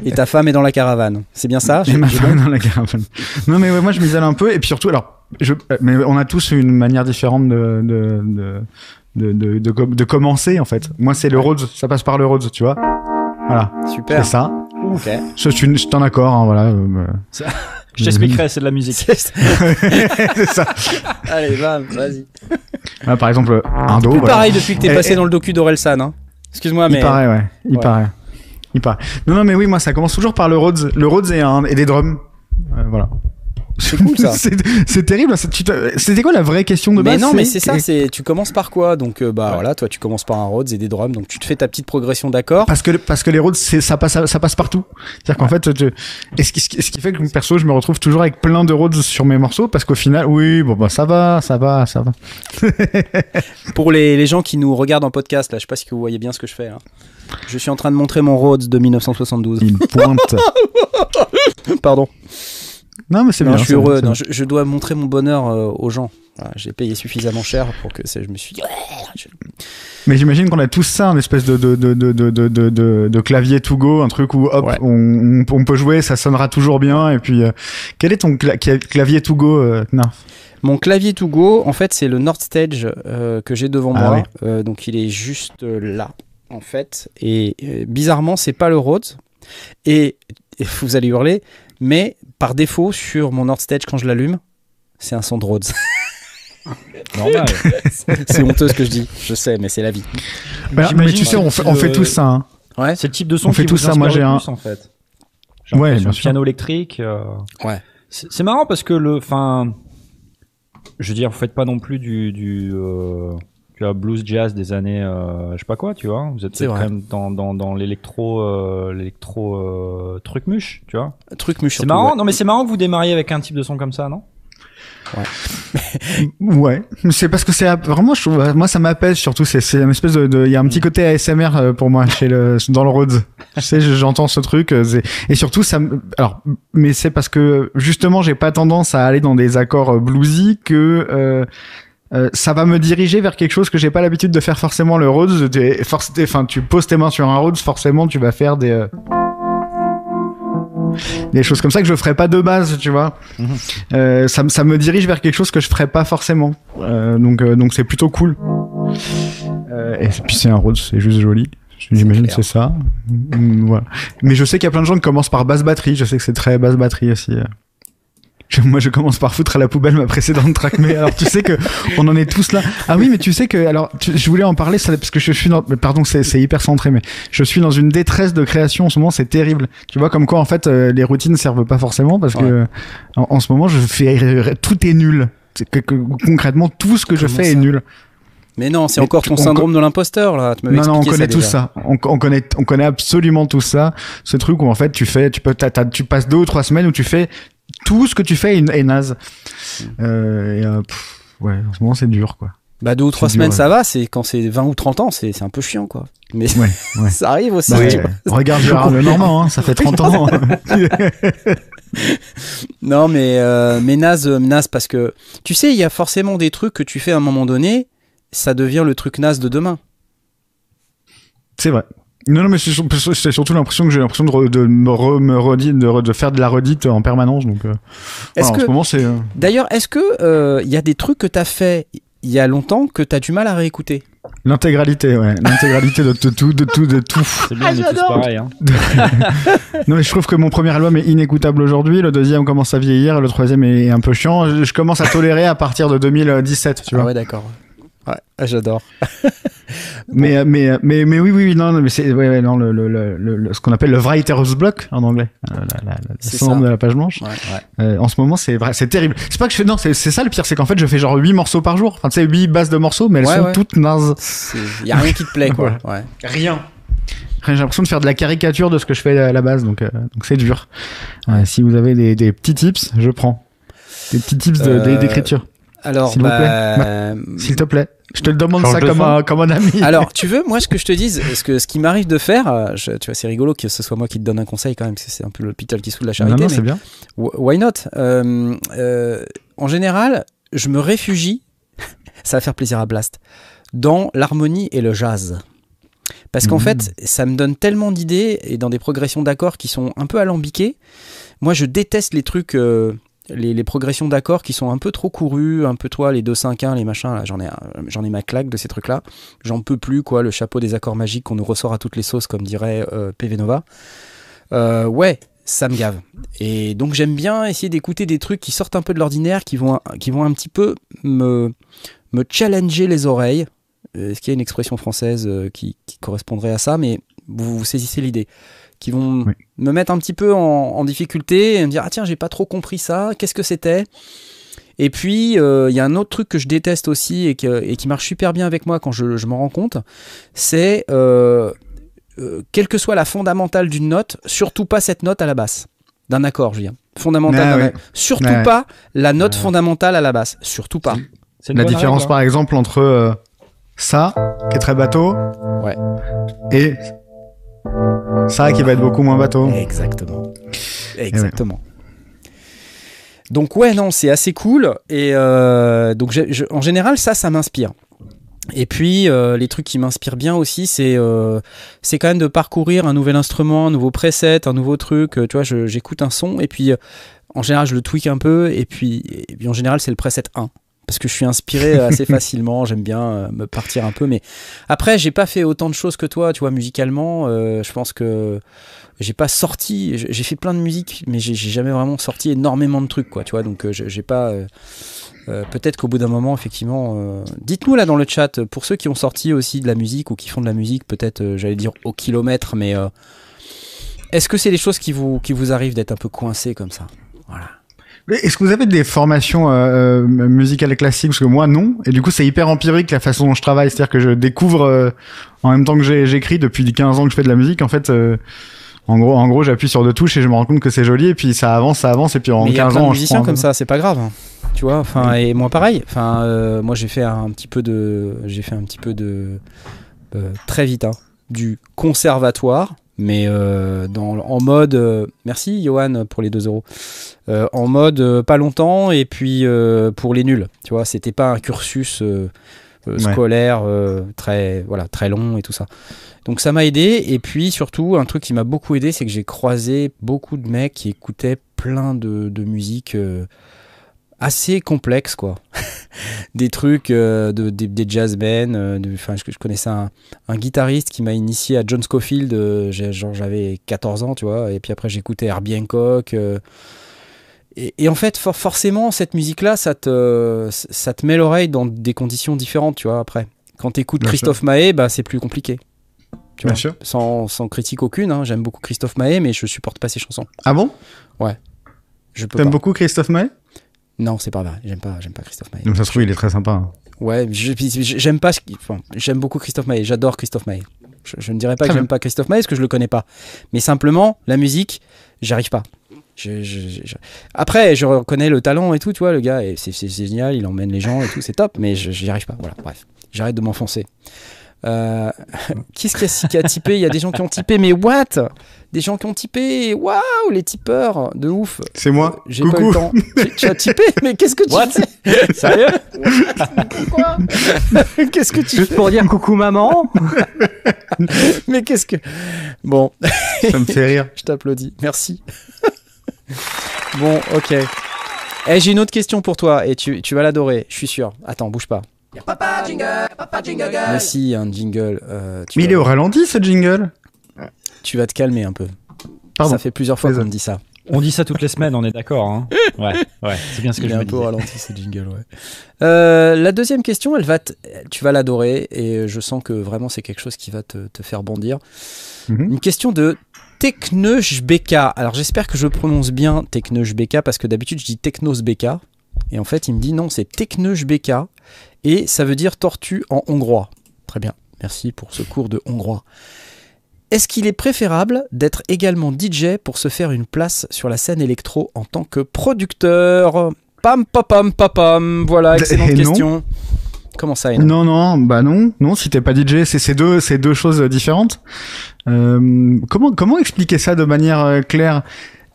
Et ta femme est dans la caravane. C'est bien ça Et ma femme bon dans la caravane. Non, mais ouais, moi, je m'isole un peu. Et puis surtout, alors, je, euh, mais on a tous une manière différente de, de, de, de, de, de, com- de commencer en fait. Moi, c'est le Rhodes, ça passe par le Rhodes, tu vois. Voilà, Super. c'est ça. Ok. Je suis, je suis en accord, hein, voilà. euh, Je t'expliquerai, c'est de la musique. c'est ça. Allez, va, vas-y. Par exemple, un do. Plus voilà. pareil depuis que t'es Et- passé et- dans le docu d'Orelsan. Hein. Excuse-moi, mais. Il paraît, ouais. Il Ouais. paraît. Il paraît. Non, non, mais oui, moi, ça commence toujours par le Rhodes. Le Rhodes et, un, et des drums. Euh, voilà. C'est cool ça. c'est c'est terrible. C'était quoi la vraie question de Mais base non, mais c'est ça, c'est tu commences par quoi? Donc euh, bah Ouais. voilà, toi tu commences par un Rhodes et des drums, donc tu te fais ta petite progression d'accords. Parce que, parce que les Rhodes, ça passe, ça passe partout. C'est-à-dire qu'en fait, tu- et ce qui, ce qui- fait que perso, je me retrouve toujours avec plein de Rhodes sur mes morceaux, parce qu'au final, oui, bon, bah, ça va, ça va, ça va. Pour les, les gens qui nous regardent en podcast, là, je sais pas si vous voyez bien ce que je fais. hein. Je suis en train de montrer mon Rhodes de 1972. Il pointe. Pardon. Non, mais c'est bien. je suis heureux. Non, je, je dois montrer mon bonheur euh, aux gens. Voilà, J'ai payé suffisamment cher pour que je me suis dit. je-. Mais j'imagine qu'on a tous ça, un espèce de, de, de, de, de, clavier to go, un truc où, hop, Ouais. on, peut jouer, ça sonnera toujours bien, et puis, euh, quel est ton cla- cla- clavier to go, euh, Mon clavier to go, en fait, c'est le Nord Stage euh, que j'ai devant Ah moi. donc il est juste là, en fait. Et bizarrement, c'est pas le Rhodes. Et, et vous allez hurler, mais par défaut, sur mon Nord Stage, quand je l'allume, c'est un son de Rhodes. Normal. c'est honteux ce que je dis, je sais, mais c'est la vie. Bah, Mais tu sais, on fait, on fait tous ça. Hein. Ouais. C'est le type de son On fait qui tout vous ça, moi, j'ai un- plus, en fait. Ouais, bien sûr. Piano électrique. euh, Ouais. C'est c'est marrant parce que le, enfin, je veux dire, vous faites pas non plus du, du, euh, tu blues jazz des années, euh, je sais pas quoi, tu vois. Vous êtes quand vrai. même dans, dans, dans l'électro, euh, l'électro euh, truc muche, tu vois. Truc muche C'est marrant. ouais. Non, mais c'est marrant que vous démarriez avec un type de son comme ça, non? Ouais, c'est parce que c'est vraiment, je trouve, moi ça m'apaise surtout. C'est c'est une espèce de, de- il y a un petit côté ASMR euh, pour moi chez le dans le Rhodes. Je sais, je- j'entends ce truc euh, c'est- et surtout ça. me- Alors, mais c'est parce que justement j'ai pas tendance à aller dans des accords bluesy que. Euh, euh, ça va me diriger vers quelque chose que j'ai pas l'habitude de faire forcément le Rhodes. Enfin, tu poses tes mains sur un Rhodes, forcément tu vas faire des euh, des choses comme ça que je ferais pas de base, tu vois. Euh, ça, me- ça me dirige vers quelque chose que je ferais pas forcément. Euh, donc euh, donc c'est plutôt cool. Euh, et puis c'est un Rhodes, c'est juste joli. J'imagine que c'est ça. Mm, voilà. Mais je sais qu'il y a plein de gens qui commencent par basse batterie. Je sais que c'est très basse batterie aussi. Je- moi, je commence par foutre à la poubelle ma précédente track. Mais alors, tu sais que on en est tous là. Ah oui, mais tu sais que alors, tu- je voulais en parler ça, parce que je suis dans. Pardon, c'est c'est hyper centré, mais je suis dans une détresse de création en ce moment. C'est terrible. Tu vois comme quoi en fait euh, les routines servent pas forcément parce que en, en ce moment je fais tout est nul. C'est que- que- concrètement tout ce que je fais est nul. Mais non, c'est encore ton on syndrome de l'imposteur là. Tu Non, non, on connaît tout ça. On, on connaît, on connaît absolument tout ça. Ce truc où en fait tu fais, tu peux, tu passes deux ou trois semaines où tu fais tout ce que tu fais est, est naze. Euh, et, euh, pff, ouais, en ce moment c'est dur quoi. Bah deux ou trois semaines dur, ça va, c'est quand c'est 20 ou 30 ans, c'est un peu chiant quoi. Mais Ouais, ouais. ça arrive aussi. Bah. Regarde Gérard Lenormand, hein, ça fait 30 ans. Non mais euh, mais naze, euh, naze parce que tu sais, il y a forcément des trucs que tu fais à un moment donné, ça devient le truc naze de demain. c'est vrai. Non, non, mais c'est sur- c'est surtout l'impression que j'ai l'impression de, re- de me, re- me redire, de, re- de faire de la redite en permanence. Donc, euh, en ce moment, c'est. euh, d'ailleurs, est-ce que euh, il y a des trucs que t'as fait il y a longtemps que t'as du mal à réécouter? L'intégralité, ouais. L'intégralité de, tout, de tout, de tout. C'est bien, on est tous pareils. Hein. Non, mais je trouve que mon premier album est inécoutable aujourd'hui, le deuxième commence à vieillir, le troisième est un peu chiant. Je, je commence à tolérer à partir de 2017, tu Ah vois. ouais, d'accord. Ouais, ah, j'adore. Mais, euh, mais, euh, mais, mais oui, oui, oui, non, mais c'est, ouais, ouais, non, le, le, le, le- ce qu'on appelle le writer's block en anglais. Euh, la, syndrome de la page blanche. Ouais, ouais. Euh, en ce moment, c'est vrai, c'est terrible. C'est pas que je fais, non, c'est, c'est ça le pire, c'est qu'en fait, je fais genre 8 morceaux par jour. Enfin, tu sais, 8 bases de morceaux, mais elles Ouais, sont ouais. toutes nazes. C'est- Y a rien qui te plaît quoi. Ouais. Rien. J'ai l'impression de faire de la caricature de ce que je fais à la base, donc euh, donc c'est dur. Ouais, si vous avez des, des petits tips, je prends. Des petits tips Euh, d'écriture, Alors, S'il vous bah, s'il te plaît. Je te le demande Change ça de comme un, comme un ami. Alors, tu veux, moi, ce que je te dise, ce, que, ce qui m'arrive de faire, euh, je- tu vois, c'est rigolo que ce soit moi qui te donne un conseil quand même, parce que c'est un peu l'hôpital qui se fout de la non, charité. non, mais c'est bien. wh- why not? Euh, euh, En général, je me réfugie, ça va faire plaisir à Blast, dans l'harmonie et le jazz. Parce qu'en Mhm. fait, ça me donne tellement d'idées et dans des progressions d'accords qui sont un peu alambiquées. Moi, je déteste les trucs. euh, les, progressions d'accords qui sont un peu trop courues, un peu toi, les 2-5-1, les machins, là, j'en ai, un- j'en ai ma claque de ces trucs-là. J'en peux plus, quoi, le chapeau des accords magiques qu'on nous ressort à toutes les sauces, comme dirait euh, PV Nova. Euh, ouais, ça me gave. Et donc j'aime bien essayer d'écouter des trucs qui sortent un peu de l'ordinaire, qui vont, qui vont un petit peu me, me challenger les oreilles. Euh, Est-ce qu'il y a une expression française euh, qui, correspondrait à ça? Mais vous, vous saisissez l'idée. Qui vont. Me mettre un petit peu en, en difficulté et me dire Ah tiens, j'ai pas trop compris ça, qu'est-ce que c'était? Et puis, euh, il y a un autre truc que je déteste aussi et, que- et qui marche super bien avec moi quand je, je m'en rends compte c'est euh, euh, quelle que soit la fondamentale d'une note, surtout pas cette note à la basse. D'un accord, je veux dire. Fondamentale Ah. Surtout Ouais. pas la note Ouais. fondamentale à la basse. Surtout pas. C'est La différence, règle, hein. par exemple, entre euh, ça, qui est très bateau, Ouais. et ça, qui va être beaucoup moins bateau. Exactement. Exactement. Donc ouais, non, c'est assez cool. Et euh, donc je- en général, ça, ça m'inspire. Et puis euh, les trucs qui m'inspirent bien aussi, c'est euh, c'est quand même de parcourir un nouvel instrument, un nouveau preset, un nouveau truc. Tu vois, j'écoute un son et puis en général je le tweak un peu et puis, et puis en général c'est le preset 1 parce que je suis inspiré assez facilement. J'aime bien euh, me partir un peu, mais après j'ai pas fait autant de choses que toi, tu vois, musicalement. euh, je pense que j'ai pas sorti, j'ai fait plein de musique, mais j'ai jamais vraiment sorti énormément de trucs, quoi, tu vois. Donc euh, j'ai pas. euh, euh, Peut-être qu'au bout d'un moment, effectivement, euh, dites-nous là dans le chat, euh, pour ceux qui ont sorti aussi de la musique ou qui font de la musique, peut-être, euh, j'allais dire au kilomètre, mais euh, est-ce que c'est des choses qui vous, qui vous arrivent d'être un peu coincé comme ça? Voilà. Est-ce que vous avez des formations euh, euh, musicales classiques? Parce que moi, non. Et du coup, c'est hyper empirique la façon dont je travaille. C'est-à-dire que je découvre euh, en même temps que j'écris depuis 15 ans que je fais de la musique. En fait, euh, en gros, en gros j'appuie sur deux touches et je me rends compte que c'est joli. Et puis ça avance, ça avance. Et puis en Mais il y a 15 plein de ans, je musiciens prends un- comme ça, c'est pas grave. Tu vois, enfin, et moi pareil. Enfin, euh, moi j'ai fait un petit peu de, j'ai fait un petit peu de, euh, très vite, hein, du conservatoire, mais euh, dans, en mode, euh, merci Johan pour les 2 euros, Euh, en mode pas longtemps et puis pour les nuls. Tu vois, c'était pas un cursus Ouais. scolaire très, voilà, très long et tout ça. Donc ça m'a aidé et puis surtout un truc qui m'a beaucoup aidé, c'est que j'ai croisé beaucoup de mecs qui écoutaient plein de, de musique assez complexe quoi. des trucs euh, de, des, des jazzmen, euh, de- enfin je, je connaissais un, un guitariste qui m'a initié à John Scofield, euh, genre j'avais 14 ans tu vois, et puis après j'écoutais Herbie Hancock. euh, et, et en fait, for- forcément, cette musique-là, ça te, ça te met l'oreille dans des conditions différentes, tu vois, après. Quand t'écoutes Bien Christophe Maé, bah, c'est plus compliqué. Tu Bien vois, sûr. Sans, sans critique aucune, hein, j'aime beaucoup Christophe Maé, mais je supporte pas ses chansons. Ah bon? Peux T'aimes beaucoup Christophe Maé? Non, c'est pas vrai. J'aime pas, j'aime pas Christophe Maé. Donc ça se trouve, il est très sympa. hein. Ouais, j'aime pas. ce qui- Enfin, j'aime beaucoup Christophe Maé. J'adore Christophe Maé. Je, je ne dirais pas Très que j'aime pas Christophe Maé parce que je le connais pas. Mais simplement, la musique, j'arrive pas. Je- je- Après, je reconnais le talent et tout, tu vois, le gars, et c'est génial, il emmène les gens et tout, c'est top, mais j'y arrive pas. Voilà, bref, j'arrête de m'enfoncer. Euh, Qu'est-ce qui a, qui a typé? Il y a des gens qui ont typé, mais what? Des gens qui ont typé, waouh, les tipeurs, de ouf. C'est moi. J'ai pas eu Coucou. le temps. Tu, tu as typé Mais qu'est-ce que tu What fais Sérieux Qu'est-ce que tu Juste fais pour dire coucou maman. Mais qu'est-ce que. Bon, Ça me fait rire. je t'applaudis. Merci. bon, ok. Eh, j'ai une autre question pour toi et tu, tu vas l'adorer, je suis sûr. Attends, bouge pas. Mais si, un jingle. euh, tu, Mais il est au ralenti ce jingle. Tu vas te calmer un peu. Pardon. Ça fait plusieurs fois qu'on me dit ça. On dit ça toutes les semaines, on est d'accord. Hein ouais, ouais, c'est bien ce que Il je me un peu ralenti ce jingle, ouais. Euh, la deuxième question, elle va te- tu vas l'adorer et je sens que vraiment c'est quelque chose qui va te, te faire bondir. Mhm. Une question de Techneujbeka. Alors j'espère que je prononce bien Techneujbeka parce que d'habitude je dis Technosbeka. Et en fait il me dit non, c'est Techneujbeka et ça veut dire tortue en hongrois. Très bien, merci pour ce cours de hongrois. Est-ce qu'il est préférable d'être également DJ pour se faire une place sur la scène électro en tant que producteur Pam pam pam pam pam. Voilà, excellente non. question. Comment ça, Hénon Non, non, bah non, non. Si t'es pas DJ, c'est deux, c'est deux choses différentes. Euh, comment comment expliquer ça de manière euh, claire?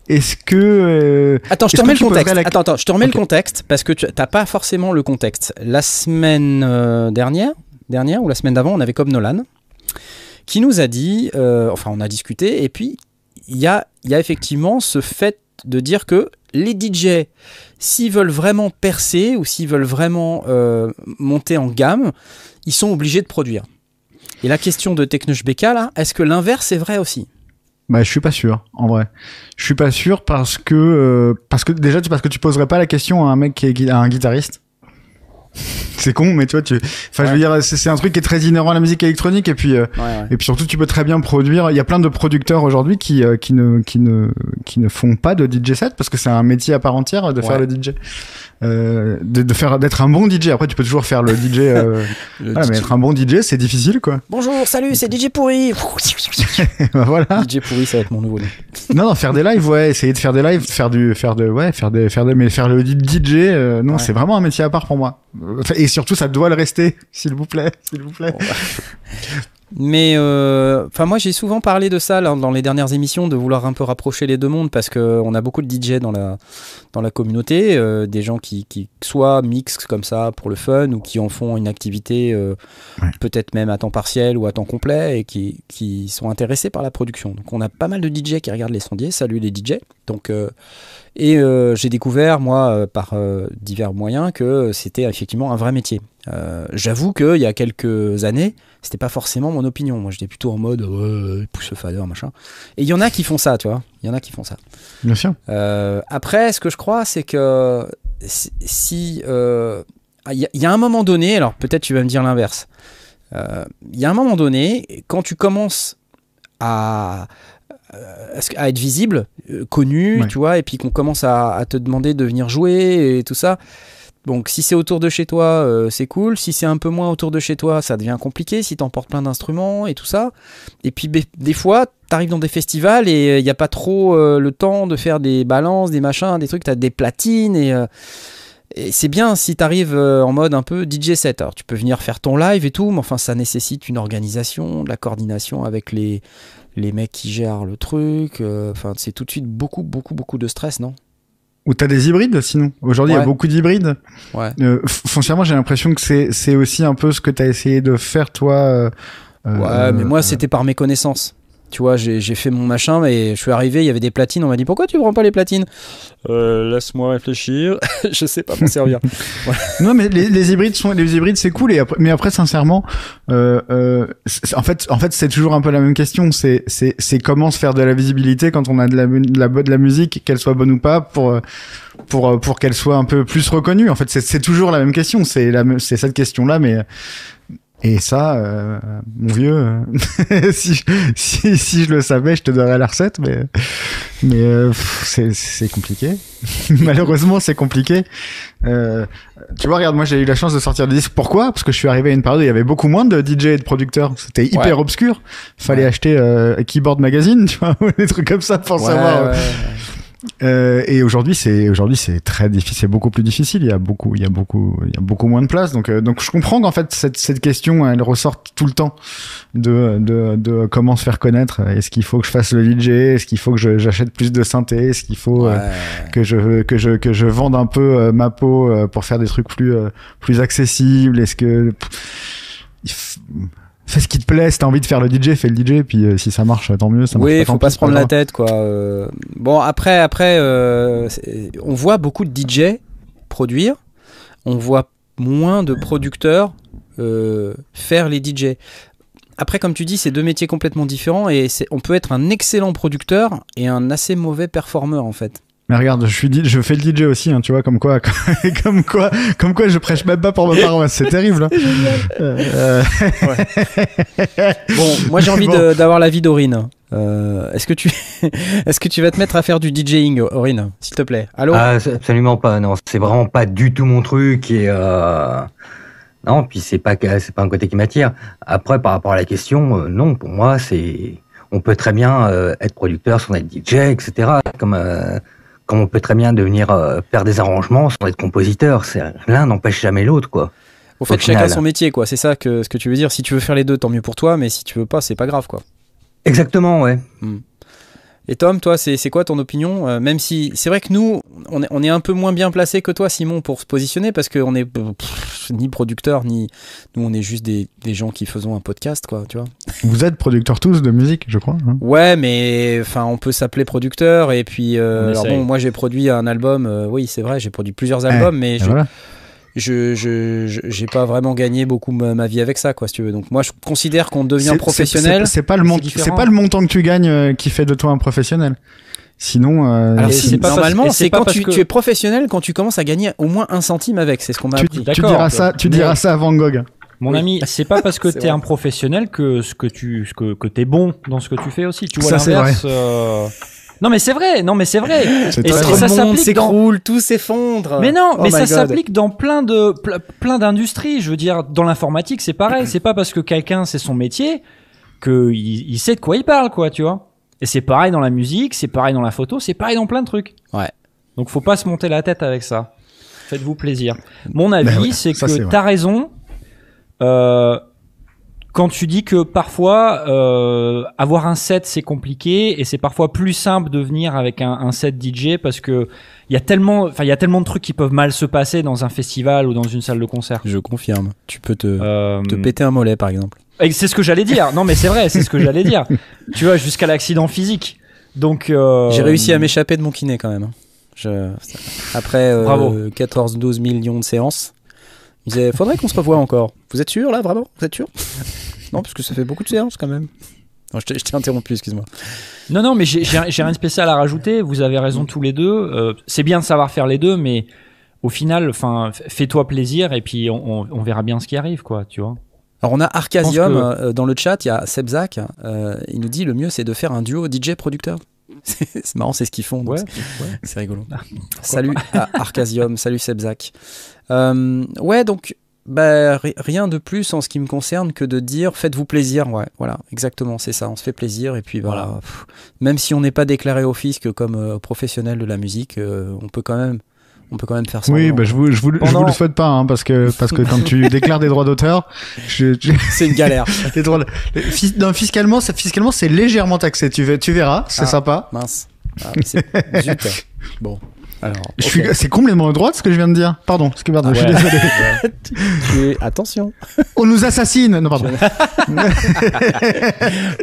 Est-ce que euh, Attends, je te remets le contexte. la- Attends, attends, je te remets le contexte parce que tu n'as pas forcément le contexte. La semaine dernière, dernière ou la semaine d'avant, on avait comme Nolan qui nous a dit, euh, enfin, on a discuté, et puis il y a, y a effectivement ce fait de dire que les DJ, s'ils veulent vraiment percer ou s'ils veulent vraiment euh, monter en gamme, ils sont obligés de produire. Et la question de Technoche BK, là, est-ce que l'inverse est vrai aussi? Bah, je suis pas sûr, en vrai. Je suis pas sûr parce que euh, parce que déjà parce que tu poserais pas la question à un mec qui est à un guitariste. C'est con, mais tu vois, tu. Enfin, je veux dire, c'est c'est un truc qui est très inhérent à la musique électronique et puis. euh, Et puis surtout, tu peux très bien produire. Il y a plein de producteurs aujourd'hui qui euh, qui ne qui ne qui ne font pas de DJ set parce que c'est un métier à part entière de faire le DJ, euh, de, de faire d'être un bon DJ. Après, tu peux toujours faire le DJ. Euh, Le voilà, mais DJ être un bon DJ, c'est difficile, quoi. Bonjour, salut, c'est DJ Pourri. Bah, voilà. DJ Pourri, ça va être mon nouveau nom. Non, non, faire des lives, ouais, essayer de faire des lives, faire du, faire de, ouais, faire des, faire des, mais faire le DJ, euh, non, Ouais. c'est vraiment un métier à part pour moi. Et surtout, ça doit le rester, s'il vous plaît, s'il vous plaît. Mais euh, enfin moi j'ai souvent parlé de ça là, dans les dernières émissions de vouloir un peu rapprocher les deux mondes parce que on a beaucoup de DJ dans la dans la communauté, euh, des gens qui, qui soit mixent comme ça pour le fun ou qui en font une activité euh, Ouais. peut-être même à temps partiel ou à temps complet et qui, qui sont intéressés par la production. Donc on a pas mal de DJ qui regardent les sondiers. Salut les DJ. Donc et euh, j'ai découvert moi euh, par euh, divers moyens que c'était effectivement un vrai métier. J'avoue qu'il y a quelques années c'était pas forcément mon opinion. Moi, j'étais plutôt en mode ouais, pousse le fader, machin. Et il y en a qui font ça, tu vois. Il y en a qui font ça. Bien sûr. Euh, après, ce que je crois, c'est que si- euh, Il y, a- il y a un moment donné, alors peut-être tu vas me dire l'inverse. Euh, Il y a un moment donné, quand tu commences à, euh, à être visible, euh, connu, Ouais. tu vois, et puis qu'on commence à, à te demander de venir jouer et tout ça. Donc si c'est autour de chez toi, euh, c'est cool. Si c'est un peu moins autour de chez toi, ça devient compliqué. Si t'emportes plein d'instruments et tout ça. Et puis des fois, t'arrives dans des festivals et il n'y a pas trop euh, le temps de faire des balances, des machins, des trucs. T'as des platines et, euh, c'est bien si t'arrives euh, en mode un peu DJ set. Alors tu peux venir faire ton live et tout, mais enfin ça nécessite une organisation, de la coordination avec les les mecs qui gèrent le truc. euh, Enfin c'est tout de suite beaucoup beaucoup beaucoup de stress, non? Ou t'as des hybrides, sinon? Aujourd'hui, il y a beaucoup d'hybrides. Ouais. Euh, foncièrement, j'ai l'impression que c'est, c'est aussi un peu ce que t'as essayé de faire, toi. euh, euh, Ouais, mais moi, c'était par méconnaissance. Tu vois, j'ai fait mon machin, mais je suis arrivé, il y avait des platines. On m'a dit pourquoi tu prends pas les platines? Euh, Laisse-moi réfléchir. je sais pas m'en servir. Non, mais les, hybrides sont les hybrides, c'est cool. Et après, mais après, sincèrement, euh, euh, en fait, en fait, c'est toujours un peu la même question. C'est c'est c'est comment se faire de la visibilité quand on a de la de la, de la musique, qu'elle soit bonne ou pas, pour pour pour qu'elle soit un peu plus reconnue. En fait, c'est toujours la même question. C'est la c'est cette question là, mais et ça, euh, mon vieux, euh, si, je- si, si je le savais, je te donnerais la recette, mais, mais euh, c'est- compliqué. Malheureusement, c'est compliqué. Euh, tu vois, regarde, moi j'ai eu la chance de sortir des disques. Pourquoi? Parce que je suis arrivé à une période où il y avait beaucoup moins de DJ et de producteurs. C'était hyper Ouais. obscur. Fallait Ouais. acheter euh, Keyboard Magazine, tu vois, ou des trucs comme ça pour Ouais, savoir. Euh, et aujourd'hui, c'est aujourd'hui c'est très difficile, c'est beaucoup plus difficile. Il y a beaucoup, il y a beaucoup, il y a beaucoup moins de place. Donc, euh, donc je comprends qu'en fait cette cette question, elle ressort tout le temps de de, de comment se faire connaître. Est-ce qu'il faut que je fasse le DJ Est-ce qu'il faut que j'achète plus de synthé? Est-ce qu'il faut euh, que je que je que je vende un peu euh, ma peau euh, pour faire des trucs plus euh, plus accessibles? Est-ce que il f- fais ce qui te plaît Si t'as envie de faire le DJ, fais le DJ. Puis euh, si ça marche, tant mieux. Ça marche Oui, faut pas se prendre la tête, quoi. Euh, Bon, après, après, euh, on voit beaucoup de DJ produire. On voit moins de producteurs faire les DJ. Après, comme tu dis, c'est deux métiers complètement différents et on peut être un excellent producteur et un assez mauvais performeur en fait. Mais regarde, je suis je fais le DJ aussi, hein, tu vois, comme quoi, comme quoi, comme quoi, je prêche même pas pour ma paroisse, c'est terrible. hein. Euh, Bon, moi j'ai envie Bon. d'avoir l'avis d'Aurine. Euh, Est-ce que tu, est-ce que tu vas te mettre à faire du DJing, Aurine, s'il te plaît? Allô? Ah, absolument pas. Non, c'est vraiment pas du tout mon truc et euh... non. Puis c'est pas c'est pas un côté qui m'attire. Après, par rapport à la question, euh, non. Pour moi, c'est on peut très bien euh, être producteur sans être DJ, etc. Comme euh, comme on peut très bien devenir euh, faire des arrangements sans être compositeur. C'est l'un n'empêche jamais l'autre, quoi. Au fait, au chacun son métier, quoi. C'est ça que ce que tu veux dire. Si tu veux faire les deux, tant mieux pour toi. Mais si tu veux pas, c'est pas grave, quoi. Exactement, ouais. Et Tom, toi, c'est c'est quoi ton opinion Euh, Même si c'est vrai que nous, on est, on est un peu moins bien placé que toi, Simon, pour se positionner parce qu'on est pff, ni producteur ni nous, on est juste des, des gens qui faisons un podcast, quoi, tu vois. Vous êtes producteurs tous de musique, je crois. hein Ouais, mais enfin, on peut s'appeler producteur et puis euh, alors bon, moi j'ai produit un album. euh, oui, c'est vrai, j'ai produit plusieurs albums, mais je, voilà. Je, je, je- j'ai pas vraiment gagné beaucoup ma, ma vie avec ça, quoi, si tu veux. Donc moi, je considère qu'on devient professionnel. c'est- pas le c'est mont- différent. c'est pas le montant que tu gagnes euh, qui fait de toi un professionnel. Sinon, euh, Alors si, c'est pas normalement, c'est quand tu, que- tu es professionnel quand tu commences à gagner au moins un centime avec. C'est ce qu'on m'a tu, appris. tu diras ça, tu mais- diras ça à Van Gogh. Mon Oui. ami, c'est pas parce que t'es un professionnel que ce que tu, ce que, que t'es bon dans ce que tu fais aussi. Tu vois Ça, c'est l'inverse. euh, Non mais c'est vrai, non mais c'est vrai. Et ça- vrai. ça le monde s'applique dans- s'écroule, tout s'effondre. Mais non, Oh mais ça s'applique dans plein de ple- plein d'industries. Je veux dire, dans l'informatique, c'est pareil. C'est pas parce que quelqu'un c'est son métier que il, il sait de quoi il parle, quoi, tu vois. Et c'est pareil dans la musique, c'est pareil dans la photo, c'est pareil dans plein de trucs. Ouais. Donc faut pas se monter la tête avec ça. Faites-vous plaisir. Mon avis, Ben ouais, c'est que t'as raison. Euh, quand tu dis que parfois euh, avoir un set c'est compliqué et c'est parfois plus simple de venir avec un, un set DJ parce que il y a tellement, enfin il y a tellement de trucs qui peuvent mal se passer dans un festival ou dans une salle de concert. Je confirme. Tu peux te, Euh, te péter un mollet, par exemple. et c'est ce que j'allais dire. Non mais c'est vrai, c'est ce que j'allais dire. Tu vois jusqu'à l'accident physique. Donc euh, J'ai réussi à m'échapper de mon kiné quand même. hein. Je... Après euh, Bravo. 14-12 millions de séances, il disait faudrait qu'on se revoie encore. Vous êtes sûr là, vraiment? Vous êtes sûr? Non, parce que ça fait beaucoup de séances quand même. Non, je t'ai interrompu, excuse-moi. Non, non, mais j'ai rien de spécial à rajouter. Vous avez raison tous les deux. Euh, c'est bien de savoir faire les deux, mais au final, fais-toi plaisir et puis on, on- on verra bien ce qui arrive, quoi, tu vois. Alors on a Arcasium euh, dans le chat, il y a Sebzak, euh, il nous dit le mieux c'est de faire un duo DJ-producteur. C'est marrant, c'est ce qu'ils font. Ouais. c'est- rigolo. salut à Arcasium, salut Sebzak. Euh, ouais, donc bah, ri- rien de plus en ce qui me concerne que de dire faites-vous plaisir. Ouais, voilà, exactement, c'est ça. On se fait plaisir et puis voilà. Voilà. pff, même si on n'est pas déclaré au fisc comme euh, professionnel de la musique, euh, on peut quand même, on peut quand même faire ça. Oui, bah, je vous, je vous, je vous Pendant- le souhaite pas, hein, parce que, parce que quand tu déclares des droits d'auteur, je, je- c'est une galère. les droits, de- les- fis- non, fiscalement, ça, fiscalement, c'est légèrement taxé. Tu, tu verras, c'est Ah. sympa. Mince. Ah. Bon, alors. C'est complètement droit ce que je viens de dire. Pardon, parce que pardon, je suis désolé. Attention. On nous assassine. Non, pardon.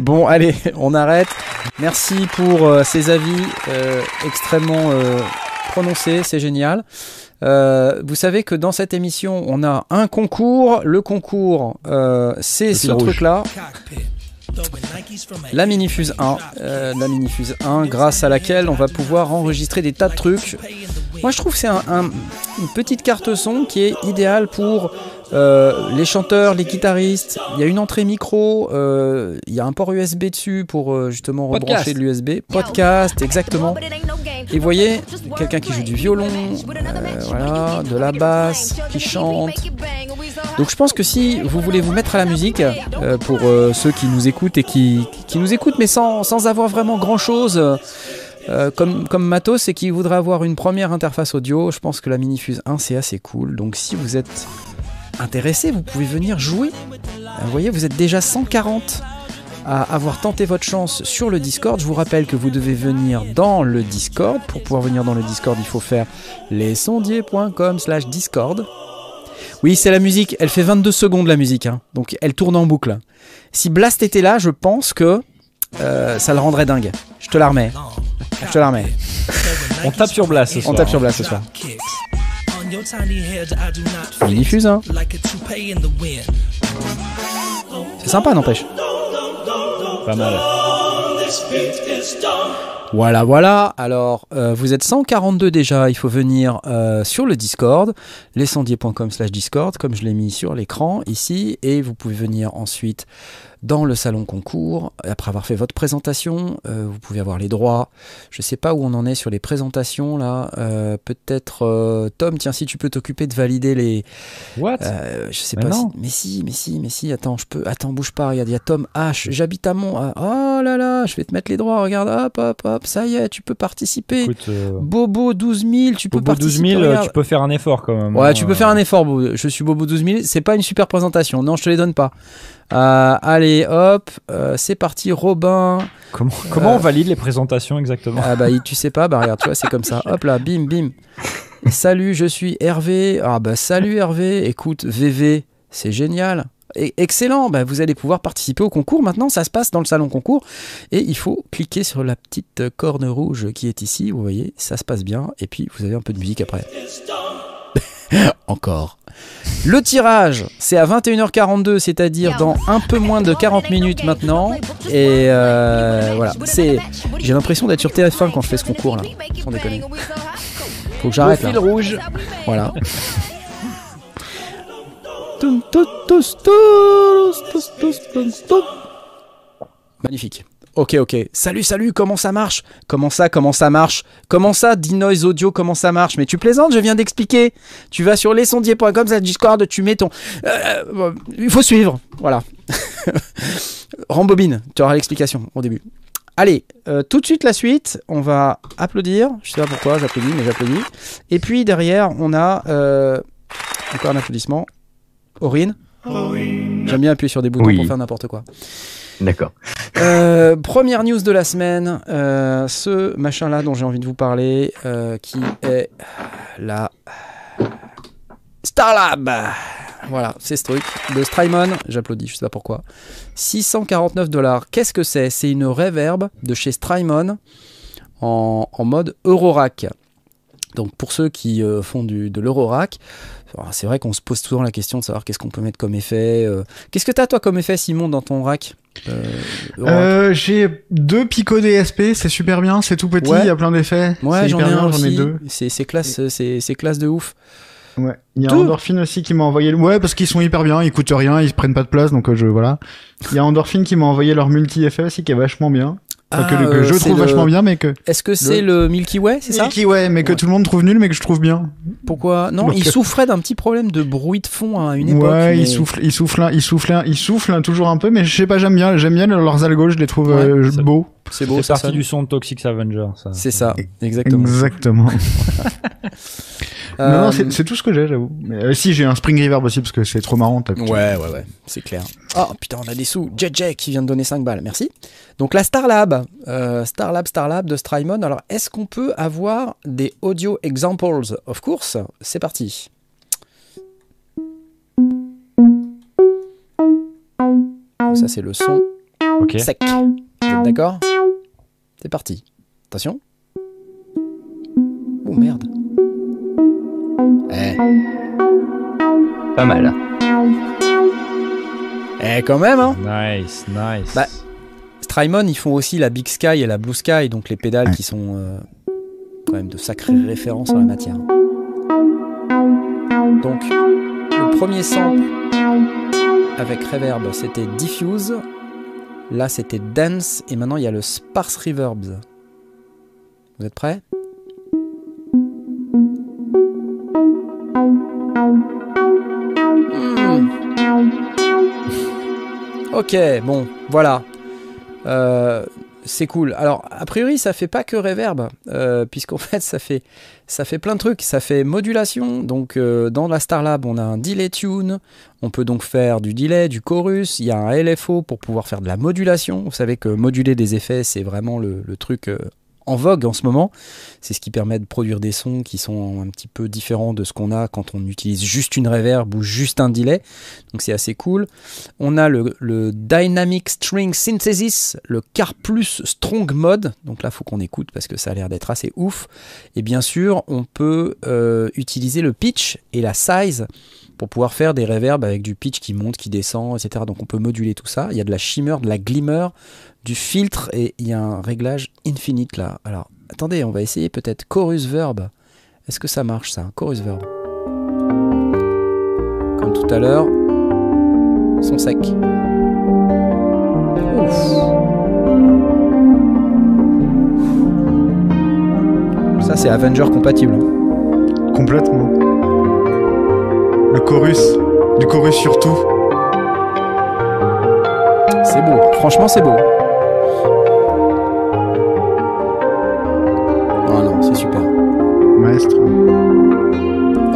Bon, allez, on arrête. Merci pour euh, ces avis euh, extrêmement euh, prononcés, c'est génial. Euh, vous savez que dans cette émission, on a un concours. Le concours, euh, c'est ce truc-là. La Minifuse 1, euh, la Minifuse 1, grâce à laquelle on va pouvoir enregistrer des tas de trucs. Moi, je trouve que c'est un- un- une petite carte son qui est idéale pour euh, les chanteurs, les guitaristes. Il y a une entrée micro, euh, il y a un port USB dessus pour euh, justement Podcast. rebrancher de l'USB. Podcast, exactement. Et vous voyez, quelqu'un qui joue du violon, voilà, de la basse, qui chante. Donc je pense que si vous voulez vous mettre à la musique, euh, pour euh, ceux qui nous écoutent et qui, qui nous écoutent, mais sans, sans avoir vraiment grand-chose euh, comme, comme matos et qui voudraient avoir une première interface audio, je pense que la Minifuse 1 c'est assez cool. Donc si vous êtes intéressé, vous pouvez venir jouer. Vous voyez, vous êtes déjà 140 à avoir tenté votre chance sur le Discord. Je vous rappelle que vous devez venir dans le Discord. Pour pouvoir venir dans le Discord, il faut faire lesondiers.com slash Discord. Oui, c'est la musique. Elle fait 22 secondes la musique. hein. Donc elle tourne en boucle. Si Blast était là, je pense que euh, ça le rendrait dingue. Je te la remets. Je te la remets. On tape sur Blast ce On soir. tape sur Blast ce soir. Minifuse, hein. C'est sympa, n'empêche. Pas mal. Voilà, voilà. Alors, euh, vous êtes 142 déjà. Il faut venir euh, sur le Discord, lescendier.com slash Discord, comme je l'ai mis sur l'écran ici. Et vous pouvez venir ensuite dans le salon concours. Après avoir fait votre présentation, euh, vous pouvez avoir les droits. Je sais pas où on en est sur les présentations là. Euh, Peut-être euh, Tom, tiens, si tu peux t'occuper de valider les, What? euh, je sais Mais pas non. si. Mais si, mais si, mais si. Attends, je peux. Attends, bouge pas. Regarde, il y a Tom H. J'habite à Mont. ah, Oh là là, je vais te mettre les droits. Regarde, hop, hop, hop. Hop, ça y est, tu peux participer. Écoute, euh, Bobo 12 000, tu peux Bobo 12 participer. 000, regarde. tu peux faire un effort quand même. Ouais, hein. tu peux faire un effort, Bobo. Je suis Bobo 12 000. C'est pas une super présentation. Non, je te les donne pas. Euh, allez, hop, euh, c'est parti. Robin. Comment, comment Euh, on valide les présentations exactement Ah bah, tu sais pas, bah regarde, tu vois, c'est comme ça. Hop là, bim, bim. Salut, je suis Hervé. Ah bah, salut Hervé. Écoute, VV, c'est génial. Et- excellent, bah, vous allez pouvoir participer au concours. Maintenant, ça se passe dans le salon concours. Et il faut cliquer sur la petite corne rouge qui est ici. Vous voyez, ça se passe bien. Et puis, vous avez un peu de musique après. Encore. Le tirage, c'est à 21h42, c'est-à-dire dans un peu moins de 40 minutes maintenant. Et euh, voilà, c'est. J'ai l'impression d'être sur TF1 quand je fais ce concours là. Sans déconner. Faut que j'arrête là. rouge. Voilà. Magnifique. Ok, ok. Salut, salut, comment ça marche? Comment ça, comment ça marche? Comment ça, Dinoise Audio, comment ça marche? Mais tu plaisantes, je viens d'expliquer. Tu vas sur lesondiers.com, ça Discord, tu mets ton... Euh, euh, il faut suivre, voilà. Rembobine, tu auras l'explication au début. Allez, euh, tout de suite la suite, on va applaudir. Je sais pas pourquoi j'applaudis, mais j'applaudis. Et puis derrière, on a euh, encore un applaudissement. Aurine. J'aime bien appuyer sur des boutons Oui. pour faire n'importe quoi. D'accord. Euh, première news de la semaine, euh, ce machin-là dont j'ai envie de vous parler, euh, qui est la Starlab. Voilà, c'est ce truc de Strymon. J'applaudis, je sais pas pourquoi. 649 dollars. Qu'est-ce que c'est? C'est une reverb de chez Strymon en, en mode Eurorack. Donc pour ceux qui euh, font du, de l'Eurorack, c'est vrai qu'on se pose souvent la question de savoir qu'est-ce qu'on peut mettre comme effet. euh. Qu'est-ce que t'as toi comme effet Simon dans ton rack euh, Euh, j'ai deux Pico DSP, c'est super bien, c'est tout petit, il Ouais. y a plein d'effets. Ouais, j'en ai un j'en ai deux. C'est classe, c'est classe de ouf. Ouais. Il y a. Endorphine aussi qui m'a envoyé. le- Ouais, parce qu'ils sont hyper bien, ils coûtent rien, ils prennent pas de place, donc je voilà. Il y a Endorphine qui m'a envoyé leur multi-effet aussi qui est vachement bien. Que, Ah, que je euh, trouve le- vachement bien, mais que. Est-ce que c'est le... Milky Way, c'est ça Qui, ouais, mais que tout le monde trouve nul, mais que je trouve bien. Pourquoi? Non, Donc, il souffrait d'un petit problème de bruit de fond à une époque. ouais, mais- ils soufflent, ils soufflent, un- ils soufflent, un- ils soufflent un- toujours un peu, mais je sais pas, j'aime bien, j'aime bien leurs algos, je les trouve Ouais, euh, beaux. C'est beau, C'est ça parti du son de Toxic Avenger. Ça. C'est ça, exactement. Exactement. Euh, Non, non, c'est c'est tout ce que j'ai, j'avoue. Mais euh, si, j'ai un Spring Reverb aussi parce que c'est trop marrant. t'as- Ouais, ouais, ouais, c'est clair. Oh putain, on a des sous. JJ qui vient de donner 5 balles, merci. Donc la Starlab, euh, Starlab, Starlab de Strymon. Alors, est-ce qu'on peut avoir des audio examples? Of course, c'est parti. Ça, c'est le son Ok. sec. Vous êtes d'accord? C'est parti. Attention. Oh merde. Pas mal. eh quand même, hein Nice, nice. Bah, Strymon, ils font aussi la Big Sky et la Blue Sky, donc les pédales qui sont euh, quand même de sacrées références en la matière. Donc, le premier sample avec reverb, c'était Diffuse. Là, c'était Dance. Et maintenant, il y a le Sparse Reverbs. Vous êtes prêts? Ok, bon, voilà. Euh, c'est cool. Alors, a priori, ça fait pas que reverb, euh, puisqu'en fait, ça fait, ça fait plein de trucs. Ça fait modulation. Donc, euh, dans la Starlab, on a un delay tune. On peut donc faire du delay, du chorus. Il y a un LFO pour pouvoir faire de la modulation. Vous savez que moduler des effets, c'est vraiment le, truc en vogue en ce moment. C'est ce qui permet de produire des sons qui sont un petit peu différents de ce qu'on a quand on utilise juste une reverb ou juste un delay. Donc c'est assez cool. On a le, Dynamic String Synthesis, le Car Plus Strong Mode. Donc là, faut qu'on écoute parce que ça a l'air d'être assez ouf. Et bien sûr, on peut euh, utiliser le pitch et la size pour pouvoir faire des reverbs avec du pitch qui monte, qui descend, etc. Donc on peut moduler tout ça. Il y a de la shimmer, de la glimmer, du filtre et il y a un réglage infinite là. Alors attendez, on va essayer peut-être chorus verb. Est-ce que ça marche ça Chorus verb? Comme tout à l'heure, son sec. Ouf. Ça c'est Avenger compatible. Complètement. Le chorus, du chorus surtout. C'est beau. Franchement c'est beau. Maestro.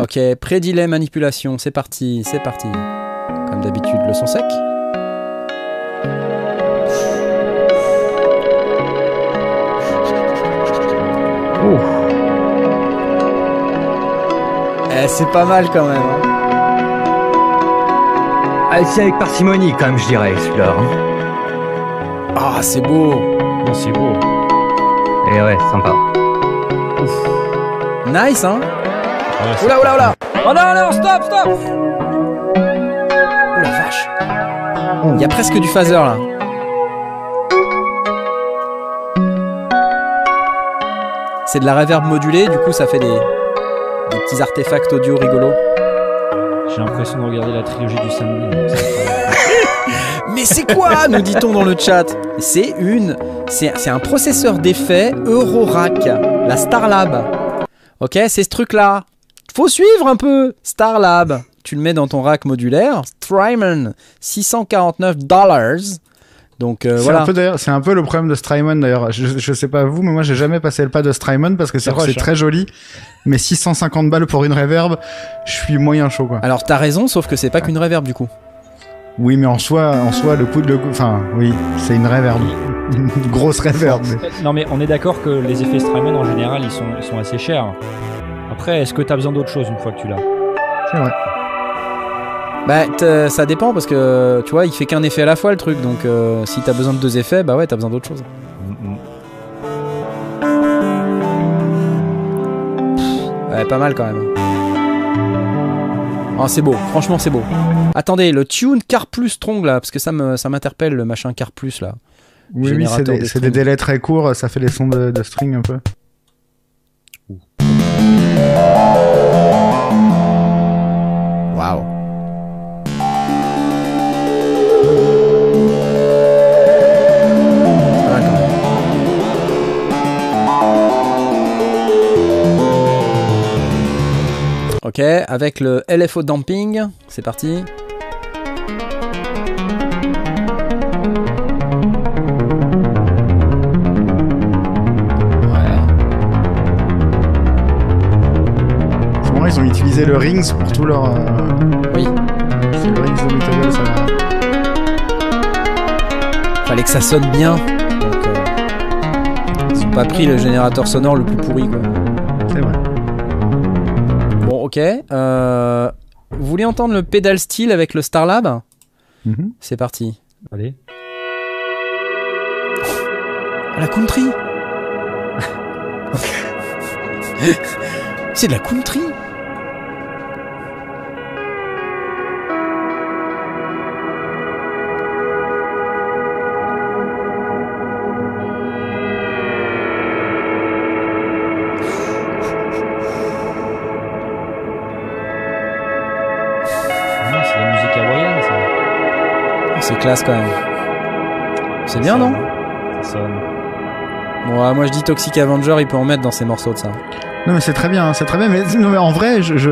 Ok, prédilet manipulation, c'est parti, c'est parti. Comme d'habitude, le son sec. Ouh. Eh, c'est pas mal quand même. hein. Ah, c'est avec parcimonie, quand même, je dirais, celui-là. hein. Ah, c'est beau. Non, c'est beau. Et ouais, sympa. Nice, hein. Ouais, Oula, oula, oula. Oh non, non, stop, stop. Oh la vache. Il y a presque du phaser là. C'est de la reverb modulée, du coup ça fait des, des petits artefacts audio rigolos. J'ai l'impression de regarder la trilogie du samedi. Mais c'est quoi nous dit-on dans le chat? C'est une... C'est c'est un processeur d'effets Eurorack, la Starlab. Ok, c'est ce truc-là. Faut suivre un peu Starlab. Tu le mets dans ton rack modulaire. Strymon, 649 dollars. Donc euh, C'est voilà. un peu d'ailleurs, c'est un peu le problème de Strymon d'ailleurs. Je, je sais pas vous, mais moi j'ai jamais passé le pas de Strymon parce que c'est c'est hein. très joli. Mais 650 balles pour une reverb, je suis moyen chaud quoi. Alors t'as raison, sauf que c'est pas qu'une reverb du coup. Oui, mais en soi, en soi, le coup de, le coup- enfin, oui, c'est une reverb, une grosse reverb. mais- Non mais on est d'accord que les effets Strymon en général ils sont, ils sont assez chers. Après, est-ce que t'as besoin d'autre chose une fois que tu l'as? C'est vrai. Bah t- ça dépend parce que tu vois, il fait qu'un effet à la fois le truc. Donc euh, si t'as besoin de deux effets, bah ouais, t'as besoin d'autre chose. Ouais, pas mal quand même. Oh, c'est beau, franchement c'est beau. Attendez, le tune Car Plus Strong là, parce que ça me ça m'interpelle le machin Car Plus là. Oui, oui, c'est des, de des délais très courts, ça fait les sons de, de string un peu. Waouh. Ok, avec le LFO damping, c'est parti. Le Rings pour tout leur. euh, Oui. C'est le Rings de ça. Fallait que ça sonne bien. Donc, euh, ils ont pas pris le générateur sonore le plus pourri quoi. C'est vrai. Bon, ok. Euh, vous voulez entendre le pedal steel avec le Starlab Mhm. C'est parti. Allez. La country C'est de la country c'est la musique hawaïenne ça. C'est classe quand même. C'est bien, non? Ça sonne. Euh, Ouais, moi je dis Toxic Avenger, il peut en mettre dans ses morceaux de ça. Non mais c'est très bien, hein, c'est très bien. Mais, non, mais en vrai, je, je...